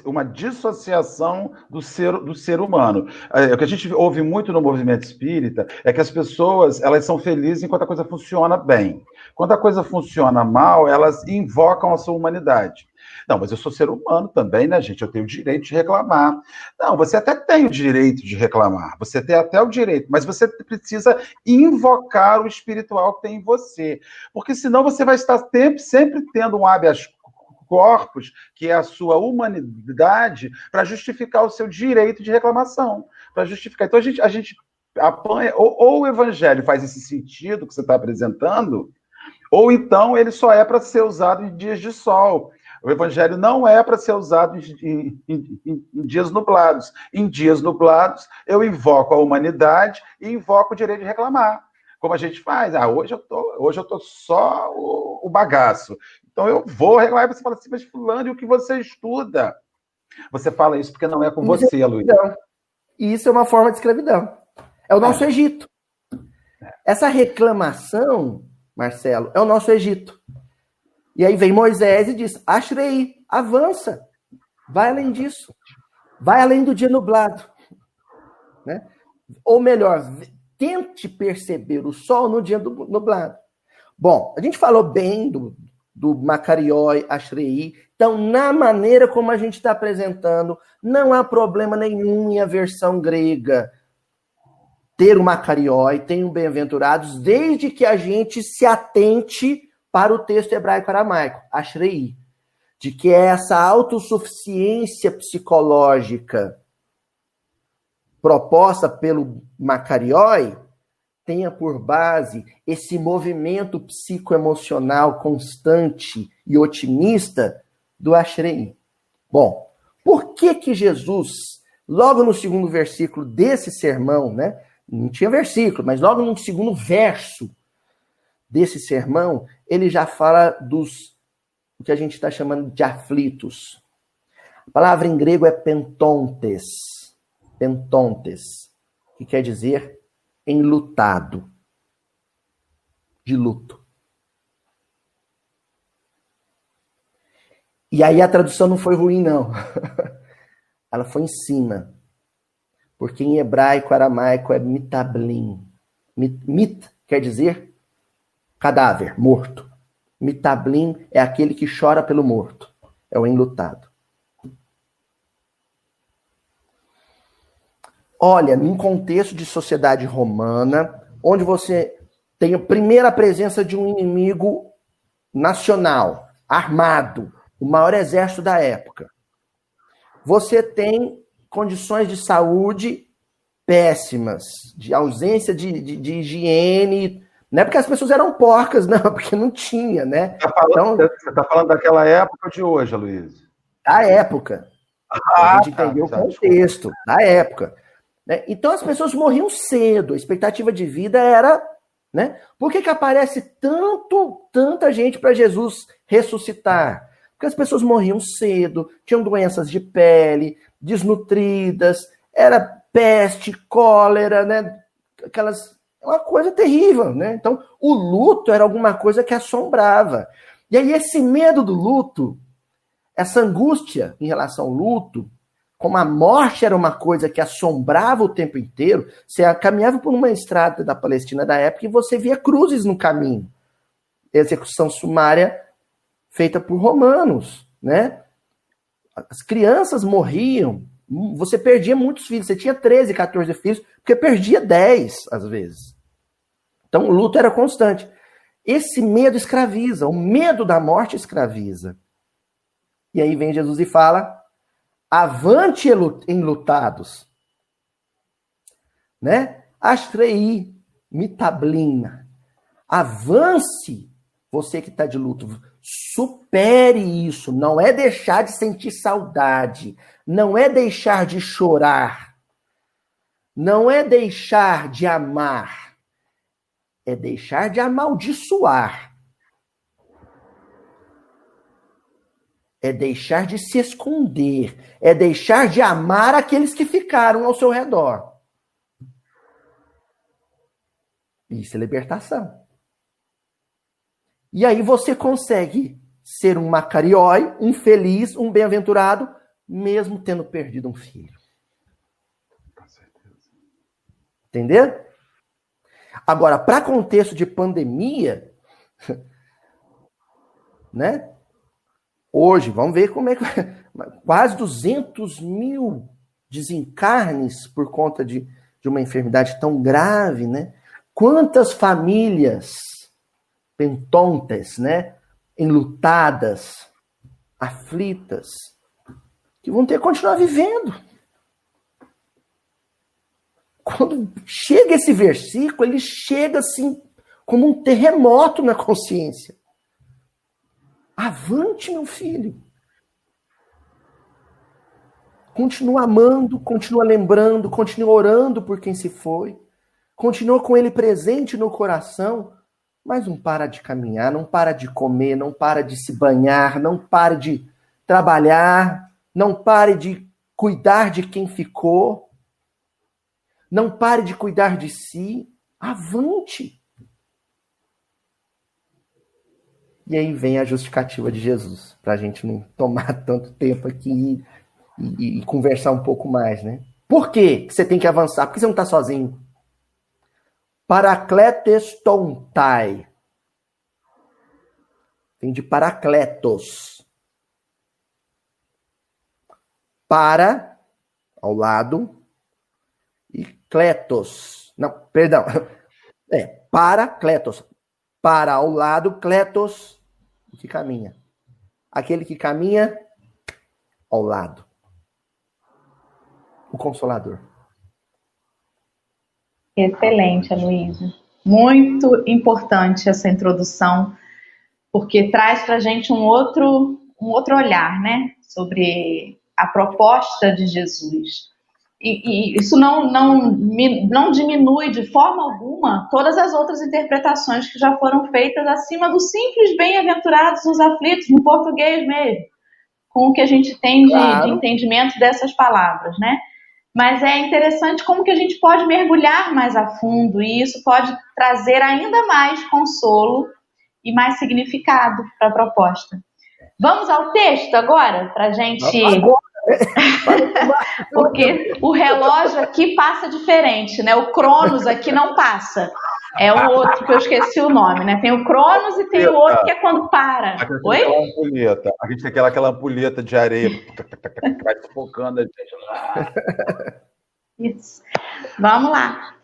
uma dissociação do ser, do ser humano. É, o que a gente ouve muito no movimento espírita é que as pessoas elas são felizes enquanto a coisa funciona bem. Quando a coisa funciona mal, elas invocam a sua humanidade. Não, mas eu sou ser humano também, né, gente? Eu tenho o direito de reclamar. Não, você até tem o direito de reclamar, você tem até o direito, mas você precisa invocar o espiritual que tem em você. Porque senão você vai estar sempre, sempre tendo um habeas corpus, que é a sua humanidade, para justificar o seu direito de reclamação. Para justificar. Então a gente, a gente apanha, ou, ou o evangelho faz esse sentido que você está apresentando, ou então ele só é para ser usado em dias de sol. O evangelho não é para ser usado em, em, em, em, dias nublados. Em dias nublados, eu invoco a humanidade e invoco o direito de reclamar. Como a gente faz. Ah, hoje eu tô, hoje eu tô só o, o bagaço. Então eu vou reclamar. E você fala assim, mas fulano, e o que você estuda? Você fala isso porque não é com isso você, é Luiz. Isso é uma forma de escravidão. É o nosso é. Egito. Essa reclamação, Marcelo, é o nosso Egito. E aí vem Moisés e diz: Ashrei, avança, vai além disso, vai além do dia nublado. Né? Ou melhor, tente perceber o sol no dia nublado. Bom, a gente falou bem do, do Macarioi, Ashrei. Então, na maneira como a gente está apresentando, não há problema nenhum em a versão grega ter o Macarioi, tem o Bem-aventurados, desde que a gente se atente para o texto hebraico aramaico, Ashrei, de que essa autossuficiência psicológica proposta pelo Macarioi tenha por base esse movimento psicoemocional constante e otimista do Ashrei. Bom, por que que Jesus, logo no segundo versículo desse sermão, né? Não tinha versículo, mas logo no segundo verso desse sermão, ele já fala dos o que a gente está chamando de aflitos. A palavra em grego é pentontes. Pentontes, que quer dizer enlutado. De luto. E aí a tradução não foi ruim, não. Ela foi em cima. Porque em hebraico, aramaico é mitablim. Mit, mit quer dizer Cadáver, morto. Mitablim é aquele que chora pelo morto. É o enlutado. Olha, num contexto de sociedade romana, onde você tem a primeira presença de um inimigo nacional, armado, o maior exército da época. Você tem condições de saúde péssimas, de ausência de, de, de higiene. Não é porque as pessoas eram porcas, não, porque não tinha, né? Tá falando, então, você está falando daquela época de hoje, Luiz? Da época. Ah, a gente tá, entendeu tá, o contexto, da época. Né? Então as pessoas morriam cedo, a expectativa de vida era. Né? Por que, que aparece tanto, tanta gente para Jesus ressuscitar? Porque as pessoas morriam cedo, tinham doenças de pele, desnutridas, era peste, cólera, né? Aquelas. Uma coisa terrível, né? Então, o luto era alguma coisa que assombrava. E aí, esse medo do luto, essa angústia em relação ao luto, como a morte era uma coisa que assombrava o tempo inteiro, você caminhava por uma estrada da Palestina da época e você via cruzes no caminho. Execução sumária feita por romanos, né? As crianças morriam, você perdia muitos filhos, você tinha 13, 14 filhos, porque perdia 10 às vezes. Então o luto era constante. Esse medo escraviza, o medo da morte escraviza. E aí vem Jesus e fala: avante enlutados, né? Astrei, mitablina. Avance, você que está de luto. Supere isso. Não é deixar de sentir saudade. Não é deixar de chorar. Não é deixar de amar. É deixar de amaldiçoar. É deixar de se esconder. É deixar de amar aqueles que ficaram ao seu redor. Isso é libertação. E aí você consegue ser um macariói, um feliz, um bem-aventurado, mesmo tendo perdido um filho. Entendeu? Agora, para contexto de pandemia, né? Hoje, vamos ver como é que. Quase 200 mil desencarnes por conta de, de uma enfermidade tão grave, né? Quantas famílias pentontes, né? Enlutadas, aflitas, que vão ter que continuar vivendo. Quando chega esse versículo, ele chega assim, como um terremoto na consciência. Avante, meu filho. Continua amando, continua lembrando, continua orando por quem se foi, continua com ele presente no coração, mas não para de caminhar, não para de comer, não para de se banhar, não para de trabalhar, não pare de cuidar de quem ficou, não pare de cuidar de si, avante. E aí vem a justificativa de Jesus, para a gente não tomar tanto tempo aqui e, e, e, conversar um pouco mais, né? Por que você tem que avançar? Por que você não está sozinho? Paracletes tontai. Vem de paracletos. Para, ao lado, e cletos. Não, perdão. É, para, cletos. Para, ao lado, cletos, que caminha. Aquele que caminha ao lado. O Consolador. Excelente, Aloysio. Muito importante essa introdução, porque traz para a gente um outro, um outro olhar, né, sobre a proposta de Jesus. E, e, isso não, não, não diminui de forma alguma todas as outras interpretações que já foram feitas acima do simples bem-aventurados os aflitos, no português mesmo, com o que a gente tem de, claro. de entendimento dessas palavras, né? Mas é interessante como que a gente pode mergulhar mais a fundo e isso pode trazer ainda mais consolo e mais significado para a proposta. Vamos ao texto agora, para a gente. Porque o relógio aqui passa diferente, né? O Cronos aqui não passa. É o outro que eu esqueci o nome, né? Tem o Cronos e tem o outro que é quando para. A Oi? Ampulheta. A gente tem aquela, aquela ampulheta de areia que vai focando a gente lá. Isso. Vamos lá.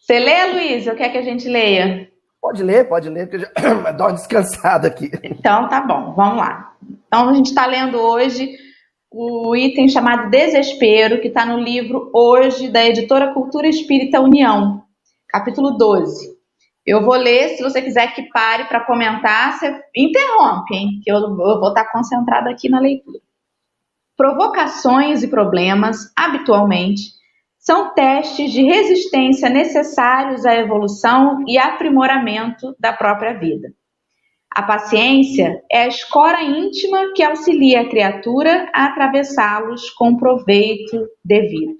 Você lê, Luiz? Eu quero que a gente leia. Pode ler, pode ler, porque eu já dá uma descansada aqui. Então tá bom, vamos lá. Então a gente está lendo hoje o item chamado Desespero, que está no livro Hoje, da editora Cultura Espírita União, capítulo 12. Eu vou ler, se você quiser que pare para comentar, você interrompe, hein? Que eu, eu vou estar tá concentrada aqui na leitura. Provocações e problemas, habitualmente, são testes de resistência necessários à evolução e aprimoramento da própria vida. A paciência é a escora íntima que auxilia a criatura a atravessá-los com proveito devido.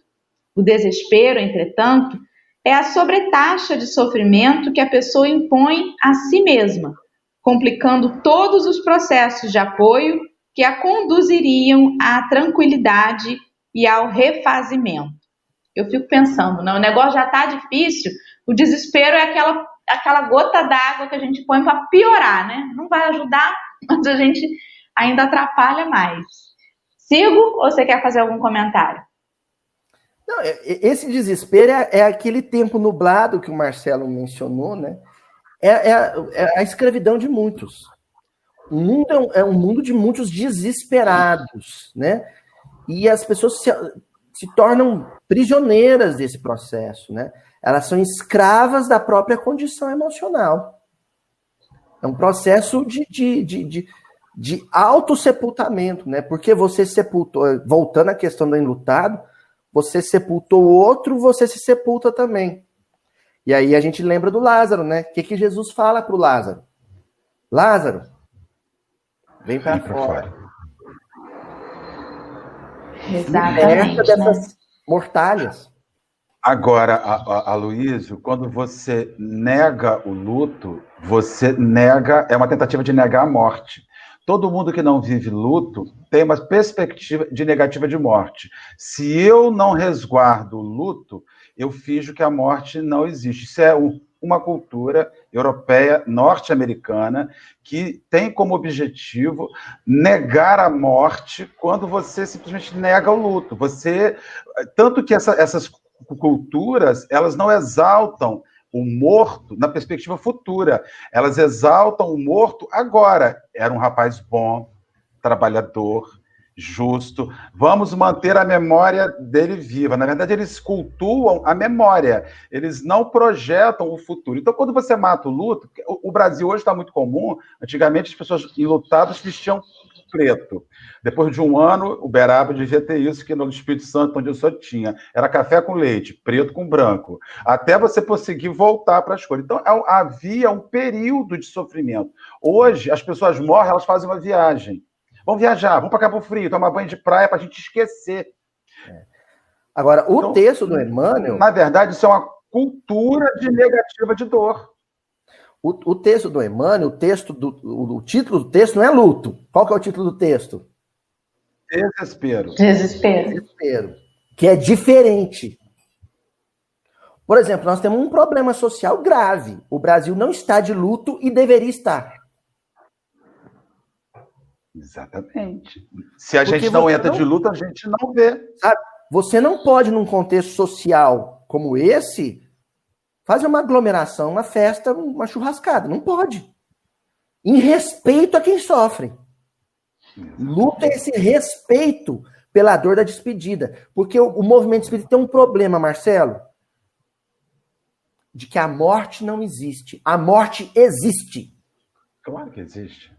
O desespero, entretanto, é a sobretaxa de sofrimento que a pessoa impõe a si mesma, complicando todos os processos de apoio que a conduziriam à tranquilidade e ao refazimento. Eu fico pensando, né? o negócio já está difícil, o desespero é aquela, aquela gota d'água que a gente põe para piorar, né? Não vai ajudar, mas a gente ainda atrapalha mais. Sigo ou você quer fazer algum comentário? Não, é, é, esse desespero é, é, aquele tempo nublado que o Marcelo mencionou, né? É, é, é a escravidão de muitos. O mundo é um, é um, mundo de muitos desesperados, né? E as pessoas se, se tornam prisioneiras desse processo, né? Elas são escravas da própria condição emocional. É um processo de, de, de, de, de autossepultamento, né? Porque você sepultou, voltando à questão do enlutado, você sepultou o outro, você se sepulta também. E aí a gente lembra do Lázaro, né? O que, que Jesus fala para o Lázaro? Lázaro, vem para fora. fora. Exatamente. dessas né? mortalhas. Agora, Aloysio, quando você nega o luto, você nega, é uma tentativa de negar a morte. Todo mundo que não vive luto tem uma perspectiva de negativa de morte. Se eu não resguardo o luto, eu finjo que a morte não existe. Isso é uma cultura europeia, norte-americana, que tem como objetivo negar a morte quando você simplesmente nega o luto. Você, tanto que essa, essas culturas, elas não exaltam o morto na perspectiva futura. Elas exaltam o morto agora. Era um rapaz bom, trabalhador, justo. Vamos manter a memória dele viva. Na verdade, eles cultuam a memória. Eles não projetam o futuro. Então, quando você mata o luto, o Brasil hoje está muito comum. Antigamente, as pessoas enlutadas vestiam preto. Depois de um ano, o Beraba devia ter isso, que no Espírito Santo, onde eu só tinha, era café com leite, preto com branco, até você conseguir voltar para as cores. Então, é havia um período de sofrimento. Hoje, as pessoas morrem, elas fazem uma viagem. Vamos viajar, vamos para Cabo Frio, tomar banho de praia para a gente esquecer. É. Agora, o então, texto do Emmanuel. Na verdade, isso é uma cultura de negativa de dor. O, o texto do Emmanuel, o texto do o, o, título do texto não é luto. Qual que é o título do texto? Desespero. Desespero. Desespero. Que é diferente. Por exemplo, nós temos um problema social grave. O Brasil não está de luto e deveria estar. Exatamente. Se a Porque gente não entra não... de luto, a gente não vê. Sabe? Você não pode, num contexto social como esse, fazer uma aglomeração, uma festa, uma churrascada. Não pode. Em respeito a quem sofre. Luta esse respeito pela dor da despedida. Porque o, o movimento espírita tem um problema, Marcelo, de que a morte não existe. A morte existe. Claro que existe.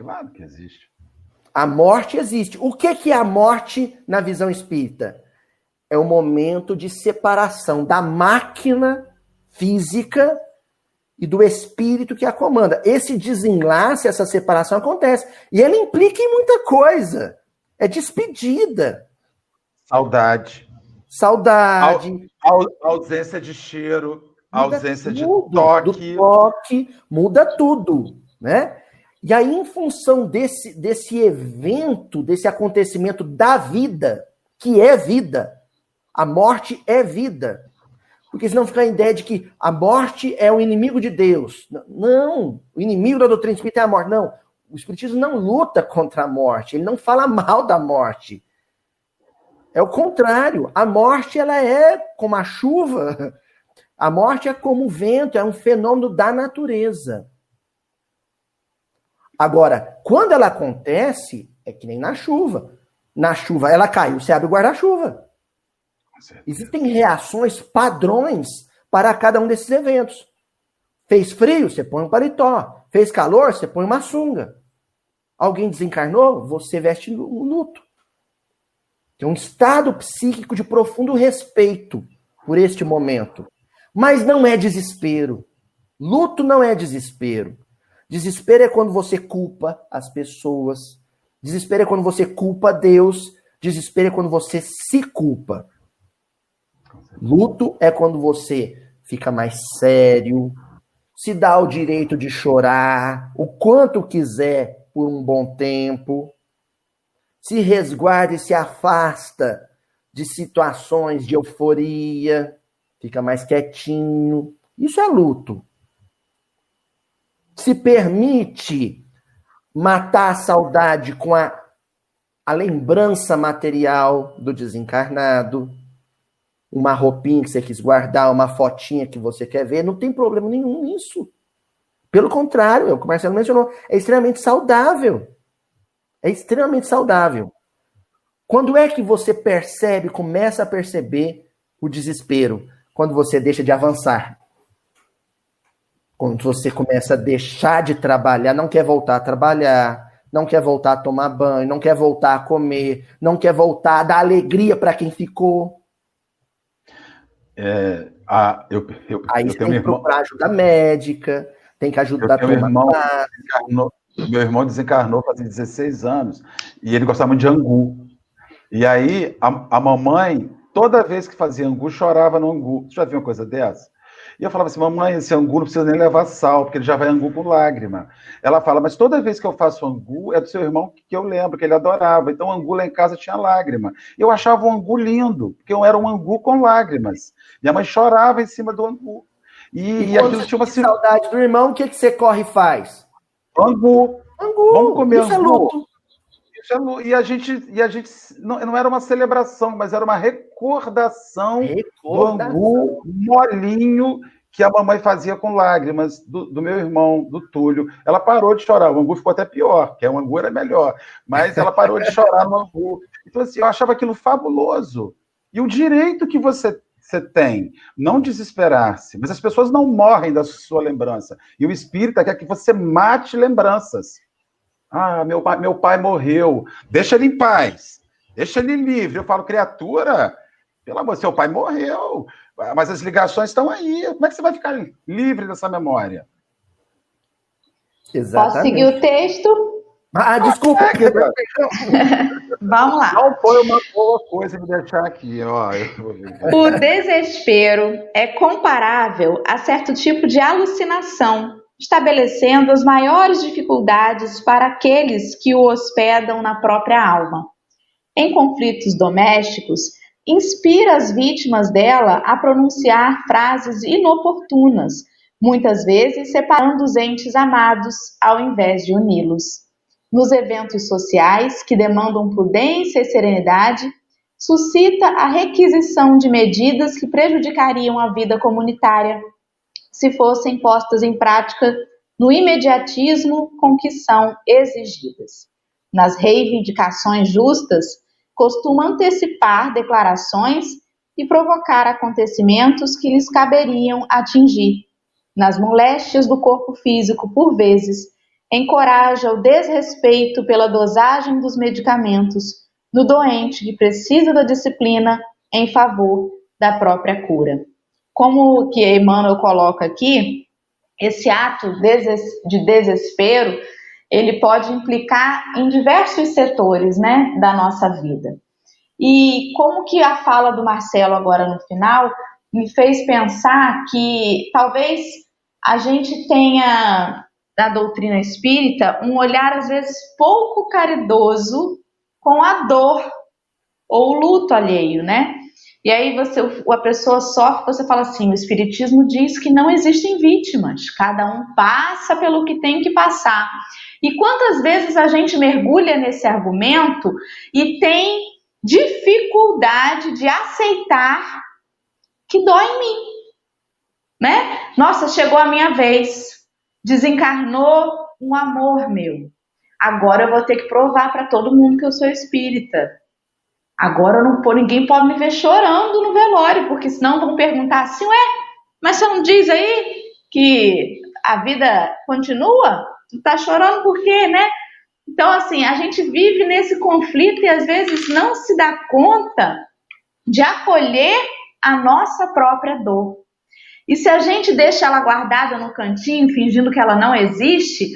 Claro que existe. A morte existe. O que, que é a morte na visão espírita? É o momento de separação da máquina física e do espírito que a comanda. Esse desenlace, essa separação acontece. E ela implica em muita coisa. É despedida. Saudade. Saudade. Au, ausência de cheiro, muda ausência tudo, de toque. Do toque, muda tudo, né? E aí, em função desse, desse evento, desse acontecimento da vida, que é vida, a morte é vida, porque senão fica a ideia de que a morte é o inimigo de Deus. Não, o inimigo da doutrina espírita é a morte. Não, o espiritismo não luta contra a morte, ele não fala mal da morte. É o contrário, a morte ela é como a chuva. A morte é como o vento, é um fenômeno da natureza. Agora, quando ela acontece, é que nem na chuva. Na chuva, ela caiu, você abre o guarda-chuva. Existem reações, padrões para cada um desses eventos. Fez frio, você põe um paletó. Fez calor, você põe uma sunga. Alguém desencarnou, você veste o luto. Tem um estado psíquico de profundo respeito por este momento. Mas não é desespero. Luto não é desespero. Desespero é quando você culpa as pessoas. Desespero é quando você culpa Deus. Desespero é quando você se culpa. Luto é quando você fica mais sério, se dá o direito de chorar o quanto quiser por um bom tempo, se resguarda e se afasta de situações de euforia, fica mais quietinho. Isso é luto se permite matar a saudade com a, a lembrança material do desencarnado, uma roupinha que você quis guardar, uma fotinha que você quer ver, não tem problema nenhum nisso. Pelo contrário, é o que o Marcelo mencionou, é extremamente saudável. É extremamente saudável. Quando é que você percebe, começa a perceber o desespero? Quando você deixa de avançar. Quando você começa a deixar de trabalhar, não quer voltar a trabalhar, não quer voltar a tomar banho, não quer voltar a comer, não quer voltar a dar alegria para quem ficou. É, a, eu, eu, Aí eu você tem que procurar ajuda médica, tem que ajudar a tomar irmão Meu irmão desencarnou faz 16 anos e ele gostava muito de angu. E aí a, a mamãe, toda vez que fazia angu, chorava no angu. Você já viu uma coisa dessa? E eu falava assim, mamãe, esse angu não precisa nem levar sal, porque ele já vai angu com lágrima. Ela fala, mas toda vez que eu faço angu, é do seu irmão que eu lembro, que ele adorava. Então, angu lá em casa tinha lágrima. Eu achava o angu lindo, porque eu era um angu com lágrimas. Minha mãe chorava em cima do angu. E, e, e aquilo tinha uma saudade do irmão, o que, que você corre e faz? Angu. Angu. Vamos comer Isso é angu. É e a gente, e a gente não, não, era uma celebração, mas era uma recordação, recordação. do angu molinho que a mamãe fazia com lágrimas do, do, meu irmão, do Túlio. Ela parou de chorar, o angu ficou até pior, que o angu era melhor, mas ela parou de chorar no angu. Então, assim, eu achava aquilo fabuloso. E o direito que você, você tem, não desesperar-se, mas as pessoas não morrem da sua lembrança. E o espírita quer que você mate lembranças. Ah, meu pai, meu pai morreu. Deixa ele em paz. Deixa ele livre. Eu falo, criatura, pelo amor, seu pai morreu. Mas as ligações estão aí. Como é que você vai ficar livre dessa memória? Exatamente. Posso seguir o texto? Ah, desculpa. Vamos lá. Não foi uma boa coisa me deixar aqui. Ó. O desespero é comparável a certo tipo de alucinação estabelecendo as maiores dificuldades para aqueles que o hospedam na própria alma. Em conflitos domésticos, inspira as vítimas dela a pronunciar frases inoportunas, muitas vezes separando os entes amados ao invés de uni-los. Nos eventos sociais, que demandam prudência e serenidade, suscita a requisição de medidas que prejudicariam a vida comunitária se fossem postas em prática no imediatismo com que são exigidas. Nas reivindicações justas, costuma antecipar declarações e provocar acontecimentos que lhes caberiam atingir. Nas moléstias do corpo físico, por vezes, encoraja o desrespeito pela dosagem dos medicamentos no doente que precisa da disciplina em favor da própria cura como que Emmanuel coloca aqui, esse ato de desespero, ele pode implicar em diversos setores, né, da nossa vida. E como que a fala do Marcelo agora no final me fez pensar que talvez a gente tenha da doutrina espírita um olhar às vezes pouco caridoso com a dor ou o luto alheio, né? E aí você, a pessoa sofre, você fala assim, o espiritismo diz que não existem vítimas, cada um passa pelo que tem que passar. E quantas vezes a gente mergulha nesse argumento e tem dificuldade de aceitar que dói em mim. né? Nossa, chegou a minha vez. Desencarnou um amor meu. Agora eu vou ter que provar para todo mundo que eu sou espírita. Agora não ninguém pode me ver chorando no velório, porque senão vão perguntar assim, ué, mas você não diz aí que a vida continua? Tu tá chorando por quê, né? Então, assim, a gente vive nesse conflito e às vezes não se dá conta de acolher a nossa própria dor. E se a gente deixa ela guardada no cantinho, fingindo que ela não existe,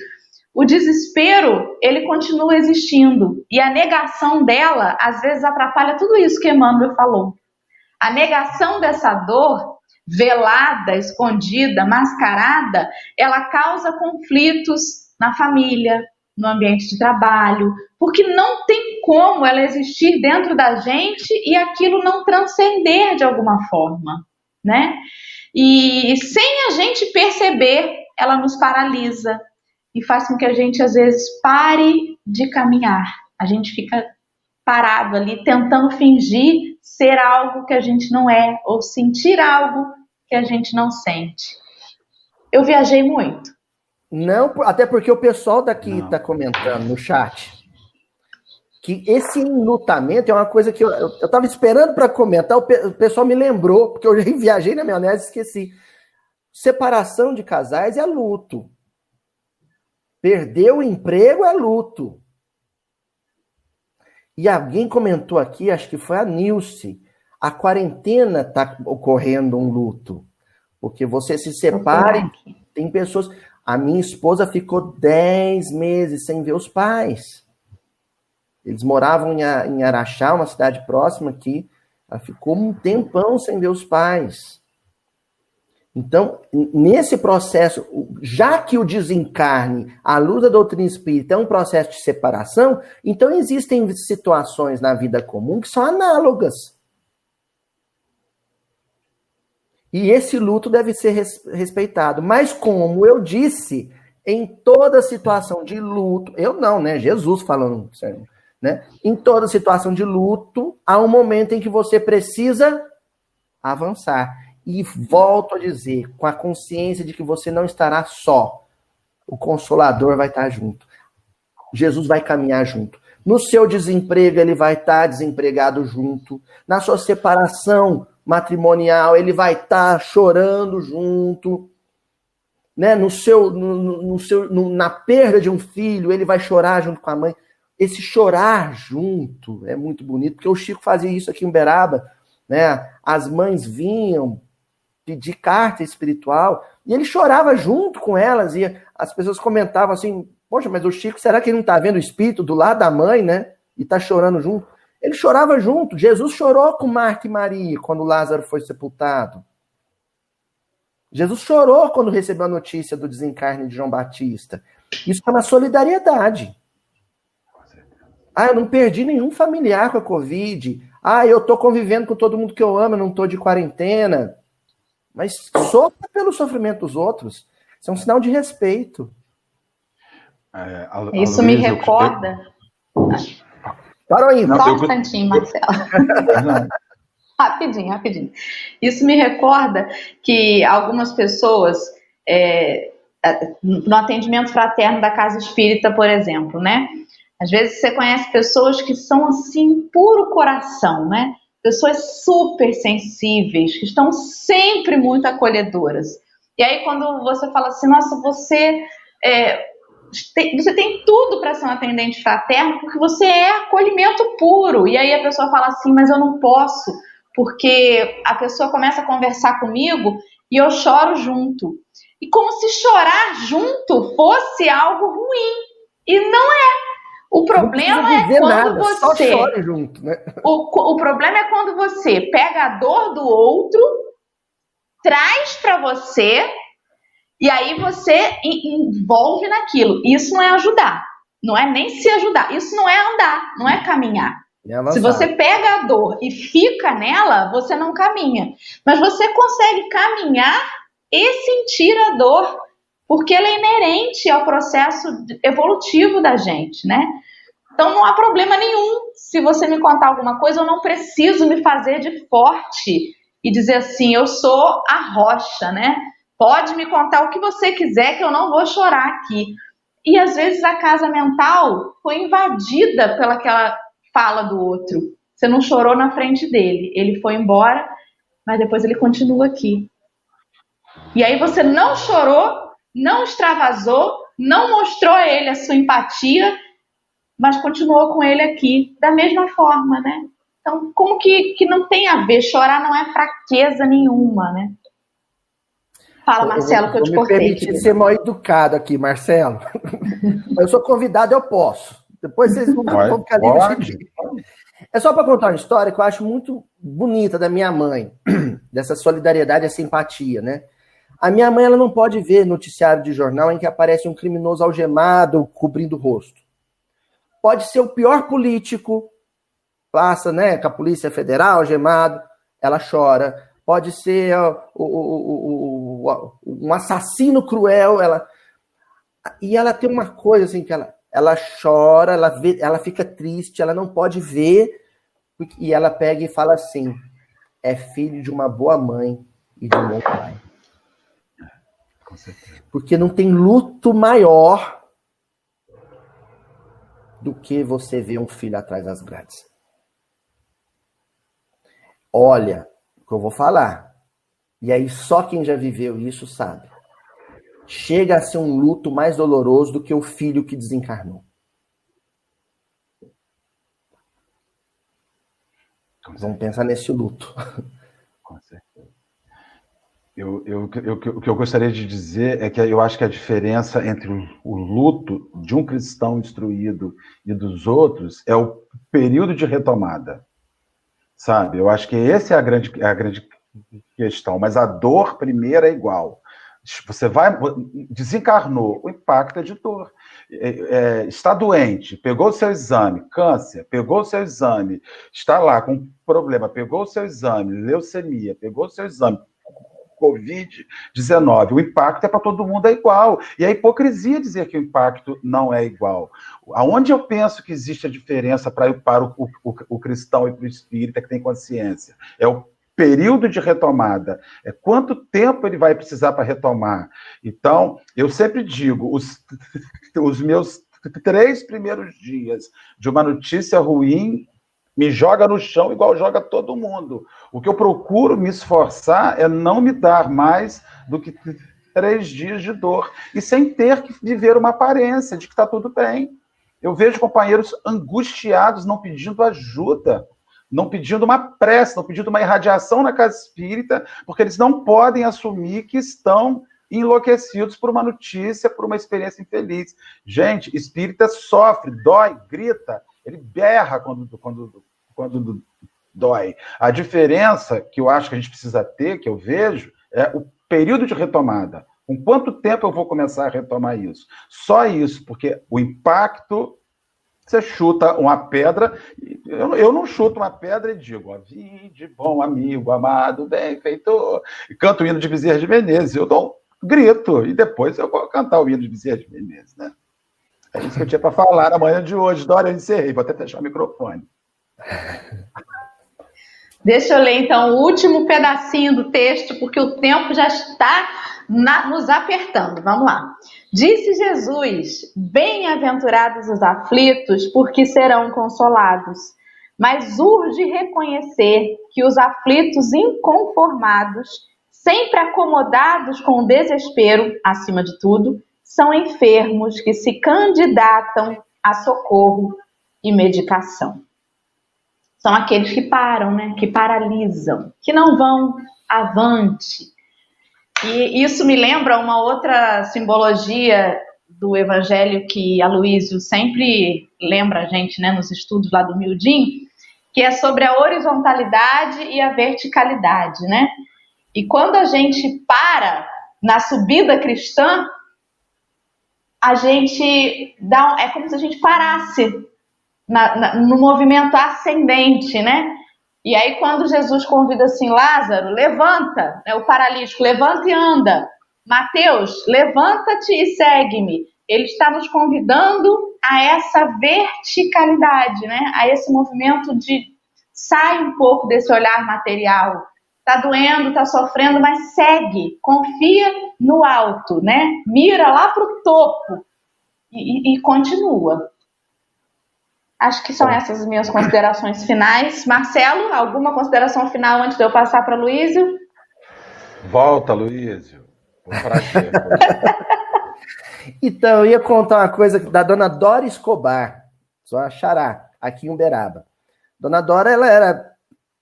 o desespero, ele continua existindo. E a negação dela, às vezes, atrapalha tudo isso que Emmanuel falou. A negação dessa dor, velada, escondida, mascarada, ela causa conflitos na família, no ambiente de trabalho, porque não tem como ela existir dentro da gente e aquilo não transcender de alguma forma, né? E sem a gente perceber, ela nos paralisa, e faz com que a gente às vezes pare de caminhar. A gente fica parado ali tentando fingir ser algo que a gente não é ou sentir algo que a gente não sente. Eu viajei muito. Não, até porque o pessoal daqui está comentando no chat que esse enlutamento é uma coisa que eu estava esperando para comentar, o, o, pessoal me lembrou, porque eu já viajei na maionese e esqueci. Separação de casais é luto. Perder o emprego é luto. E alguém comentou aqui, acho que foi a Nilce, a quarentena está ocorrendo um luto. Porque você se separa e tem pessoas. A minha esposa ficou 10 meses sem ver os pais. Eles moravam em Araxá, uma cidade próxima aqui. Ela ficou um tempão sem ver os pais. Então, nesse processo, já que o desencarne, a luz da doutrina espírita é um processo de separação, então existem situações na vida comum que são análogas. E esse luto deve ser respeitado. Mas, como eu disse, em toda situação de luto, eu não, né? Jesus falando, né? Em toda situação de luto, há um momento em que você precisa avançar. E volto a dizer, com a consciência de que você não estará só. O Consolador vai estar junto. Jesus vai caminhar junto. No seu desemprego, ele vai estar desempregado junto. Na sua separação matrimonial, ele vai estar chorando junto. Né? No seu, no, no seu, no, na perda de um filho, ele vai chorar junto com a mãe. Esse chorar junto é muito bonito, porque o Chico fazia isso aqui em Beraba. Né? As mães vinham pedir carta espiritual, e ele chorava junto com elas, e as pessoas comentavam assim, poxa, mas o Chico, será que ele não está vendo o espírito do lado da mãe, né? E está chorando junto? Ele chorava junto. Jesus chorou com Marta e Maria quando Lázaro foi sepultado. Jesus chorou quando recebeu a notícia do desencarne de João Batista. Isso está na solidariedade. Ah, eu não perdi nenhum familiar com a Covid. Ah, eu estou convivendo com todo mundo que eu amo, eu não estou de quarentena. Mas sofra pelo sofrimento dos outros. Isso é um sinal de respeito. É, a, a Isso me recorda. Parou aí. Só um instantinho, Marcelo. rapidinho, rapidinho. Isso me recorda que algumas pessoas, é, no atendimento fraterno da Casa Espírita, por exemplo, né? Às vezes você conhece pessoas que são assim, puro coração, né? pessoas super sensíveis, que estão sempre muito acolhedoras. E aí, quando você fala assim, nossa, você, é, você tem tudo para ser um atendente fraterno, porque você é acolhimento puro. E aí a pessoa fala assim, mas eu não posso, porque a pessoa começa a conversar comigo e eu choro junto. E como se chorar junto fosse algo ruim. E não é. O problema é quando nada, você. Só junto, né? o, o problema é quando você pega a dor do outro, traz para você e aí você envolve naquilo. Isso não é ajudar. Não é nem se ajudar. Isso não é andar, não é caminhar. É se você pega a dor e fica nela, você não caminha. Mas você consegue caminhar e sentir a dor, porque ela é inerente ao processo evolutivo da gente, né? Então não há problema nenhum se você me contar alguma coisa, eu não preciso me fazer de forte e dizer assim, eu sou a rocha, né? Pode me contar o que você quiser, que eu não vou chorar aqui. E às vezes a casa mental foi invadida pelaquela fala do outro. Você não chorou na frente dele. Ele foi embora, mas depois ele continua aqui. E aí você não chorou, não extravasou, não mostrou a ele a sua empatia, mas continuou com ele aqui da mesma forma, né? Então, como que, que não tem a ver? Chorar não é fraqueza nenhuma, né? Fala, Marcelo, que eu te me cortei. permitir ser mal educado aqui, Marcelo. eu sou convidado, eu posso. Depois vocês vão, vão ficar livres. É só para contar uma história que eu acho muito bonita da minha mãe, dessa solidariedade e simpatia, né? A minha mãe ela não pode ver noticiário de jornal em que aparece um criminoso algemado cobrindo o rosto. Pode ser o pior político, passa, né, com a Polícia Federal algemado, ela chora. Pode ser o, o, o, um assassino cruel, ela e ela tem uma coisa assim que ela ela chora, ela vê, ela fica triste, ela não pode ver e ela pega e fala assim: é filho de uma boa mãe e de um bom pai. Porque não tem luto maior do que você ver um filho atrás das grades. Olha, o que eu vou falar. E aí só quem já viveu isso sabe. Chega a ser um luto mais doloroso do que o filho que desencarnou. Vamos pensar nesse luto. Com certeza. Eu, eu, eu, o que eu gostaria de dizer é que eu acho que a diferença entre o, luto de um cristão instruído e dos outros é o período de retomada sabe? Eu acho que essa é a grande, é a grande questão. Mas a dor primeiro é igual. Você vai desencarnou, o impacto é de dor. É, é, está doente, pegou o seu exame, câncer, pegou o seu exame, está lá com problema, pegou o seu exame, leucemia, pegou o seu exame, Covid-19. O impacto é para todo mundo é igual. E a hipocrisia dizer que o impacto não é igual. Aonde eu penso que existe a diferença para, para o, o, o cristão e para o espírita que tem consciência? É o período de retomada. É quanto tempo ele vai precisar para retomar. Então, eu sempre digo, os, os meus três primeiros dias de uma notícia ruim me joga no chão igual joga todo mundo. O que eu procuro me esforçar é não me dar mais do que três dias de dor e sem ter que viver uma aparência de que está tudo bem. Eu vejo companheiros angustiados, não pedindo ajuda, não pedindo uma prece, não pedindo uma irradiação na casa espírita, porque eles não podem assumir que estão enlouquecidos por uma notícia, por uma experiência infeliz. Gente, espírita sofre, dói, grita, ele berra quando, quando, quando dói. A diferença que eu acho que a gente precisa ter, que eu vejo, é o período de retomada. Com quanto tempo eu vou começar a retomar isso? Só isso, porque o impacto. Você chuta uma pedra, eu, eu não chuto uma pedra e digo, vinde, bom amigo, amado, benfeitor, e canto o hino de Bezerra de Menezes. Eu dou um grito, e depois eu vou cantar o hino de Bezerra de Menezes, né? É isso que eu tinha para falar na manhã de hoje. Dória, eu encerrei. Vou até fechar o microfone. Deixa eu ler então o último pedacinho do texto, porque o tempo já está na, nos apertando. Vamos lá. Disse Jesus: Bem-aventurados os aflitos, porque serão consolados. Mas urge reconhecer que os aflitos inconformados, sempre acomodados com o desespero, acima de tudo, são enfermos que se candidatam a socorro e medicação. São aqueles que param, né? que paralisam, que não vão avante. E isso me lembra uma outra simbologia do evangelho que a Luísio sempre lembra a gente né, nos estudos lá do Mildim, que é sobre a horizontalidade e a verticalidade, né? E quando a gente para na subida cristã, a gente dá, é como se a gente parasse na, na, no movimento ascendente, né? E aí quando Jesus convida assim, Lázaro, levanta, né, o paralítico, levanta e anda. Mateus, levanta-te e segue-me. Ele está nos convidando a essa verticalidade, né? A esse movimento de sai um pouco desse olhar material tá doendo, tá sofrendo, mas segue, confia no alto, né? Mira lá pro topo e, e, e continua. Acho que são essas as minhas considerações finais. Marcelo, alguma consideração final antes de eu passar para Luísio? Volta, Luísio. Um prazer. então, eu ia contar uma coisa da dona Dora Escobar, só Xará, aqui em Uberaba. Dona Dora, ela era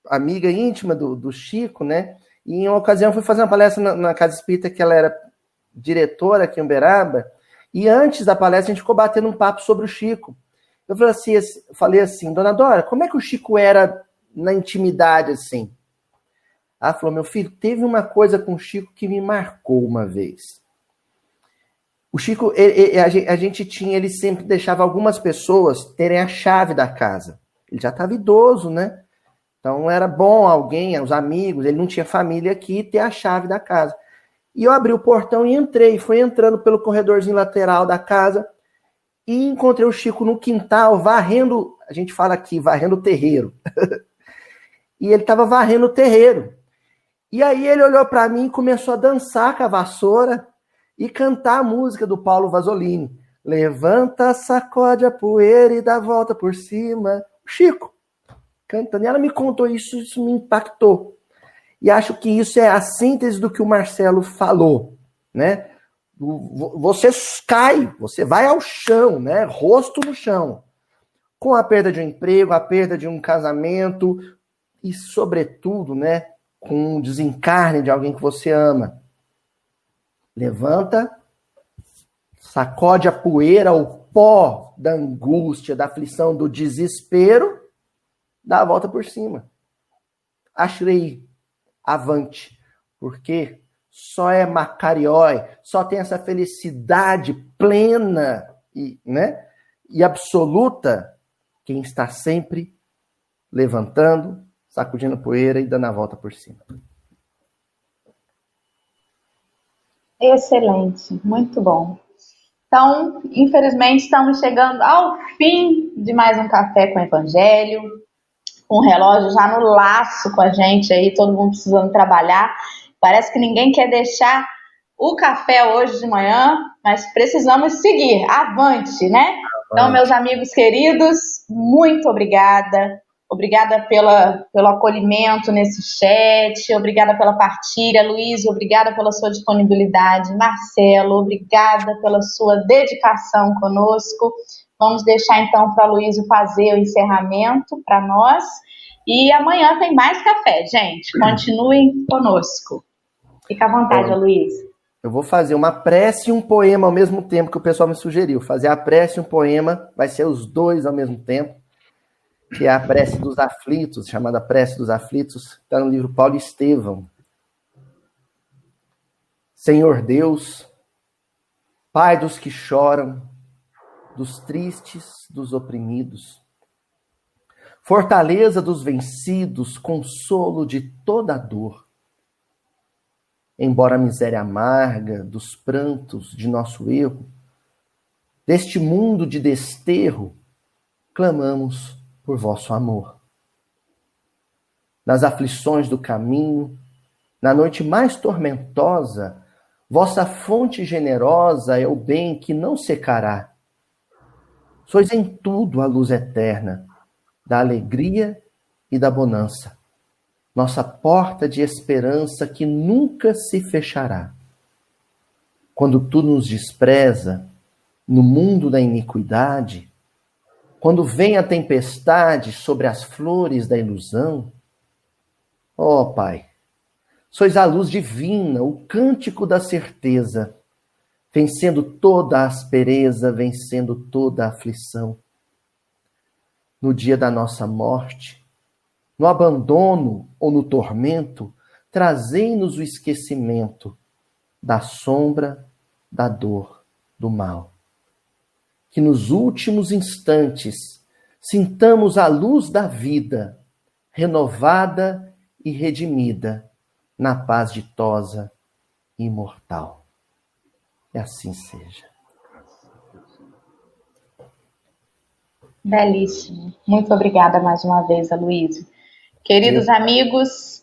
amiga íntima do, do Chico, né? E em uma ocasião fui fazer uma palestra na, na Casa Espírita, que ela era diretora aqui em Uberaba, e antes da palestra a gente ficou batendo um papo sobre o Chico. Eu falei assim, falei assim, dona Dora, como é que o Chico era na intimidade assim? Ela falou, meu filho, teve uma coisa com o Chico que me marcou uma vez. O Chico, ele, ele, a gente tinha, ele sempre deixava algumas pessoas terem a chave da casa. Ele já estava idoso, né? Então era bom alguém, os amigos, ele não tinha família aqui, ter a chave da casa. E eu abri o portão e entrei, fui entrando pelo corredorzinho lateral da casa e encontrei o Chico no quintal, varrendo, a gente fala aqui, varrendo o terreiro. e ele estava varrendo o terreiro. E aí ele olhou para mim e começou a dançar com a vassoura e cantar a música do Paulo Vasolini. Levanta, sacode a poeira e dá volta por cima. Chico, cantando. E ela me contou isso, isso me impactou. E acho que isso é a síntese do que o Marcelo falou, né? Você cai, você vai ao chão, né? Rosto no chão. Com a perda de um emprego, a perda de um casamento e, sobretudo, né, com o desencarne de alguém que você ama. Levanta, sacode a poeira, o pó da angústia, da aflição, do desespero, dá a volta por cima. Ashrei, avante. Porque só é macariói, só tem essa felicidade plena e, né, e absoluta quem está sempre levantando, sacudindo poeira e dando a volta por cima. Excelente, muito bom. Então, infelizmente, estamos chegando ao fim de mais um Café com Evangelho, o relógio já no laço com a gente aí, todo mundo precisando trabalhar. Parece que ninguém quer deixar o café hoje de manhã, mas precisamos seguir, avante, né? Então, meus amigos queridos, muito obrigada. Obrigada pela, pelo acolhimento nesse chat, obrigada pela partilha, Luiz, obrigada pela sua disponibilidade, Marcelo, obrigada pela sua dedicação conosco. Vamos deixar então para Luiz fazer o encerramento para nós. E amanhã tem mais café, gente. Continuem conosco. Fica à vontade, é. Luiz. Eu vou fazer uma prece e um poema ao mesmo tempo que o pessoal me sugeriu. Fazer a prece e um poema, vai ser os dois ao mesmo tempo, que é a prece dos aflitos, chamada Prece dos Aflitos, está no livro Paulo Estevão. Senhor Deus, Pai dos que choram, dos tristes, dos oprimidos, fortaleza dos vencidos, consolo de toda dor embora a miséria amarga dos prantos de nosso erro, deste mundo de desterro, clamamos por vosso amor. Nas aflições do caminho, na noite mais tormentosa, vossa fonte generosa é o bem que não secará. Sois em tudo a luz eterna, da alegria e da bonança nossa porta de esperança que nunca se fechará. Quando tu nos despreza no mundo da iniquidade, quando vem a tempestade sobre as flores da ilusão, ó oh, Pai, sois a luz divina, o cântico da certeza, vencendo toda a aspereza, vencendo toda a aflição. No dia da nossa morte, no abandono ou no tormento, trazei-nos o esquecimento da sombra, da dor, do mal. Que nos últimos instantes sintamos a luz da vida, renovada e redimida, na paz ditosa e imortal. E assim seja. Belíssimo. Muito obrigada mais uma vez, Aloysio. Queridos amigos,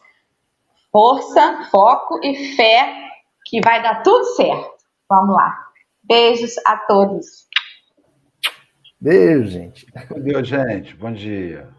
Força, foco e fé que vai dar tudo certo. Vamos lá. Beijos a todos. Beijo, gente. Deus, gente. Bom dia.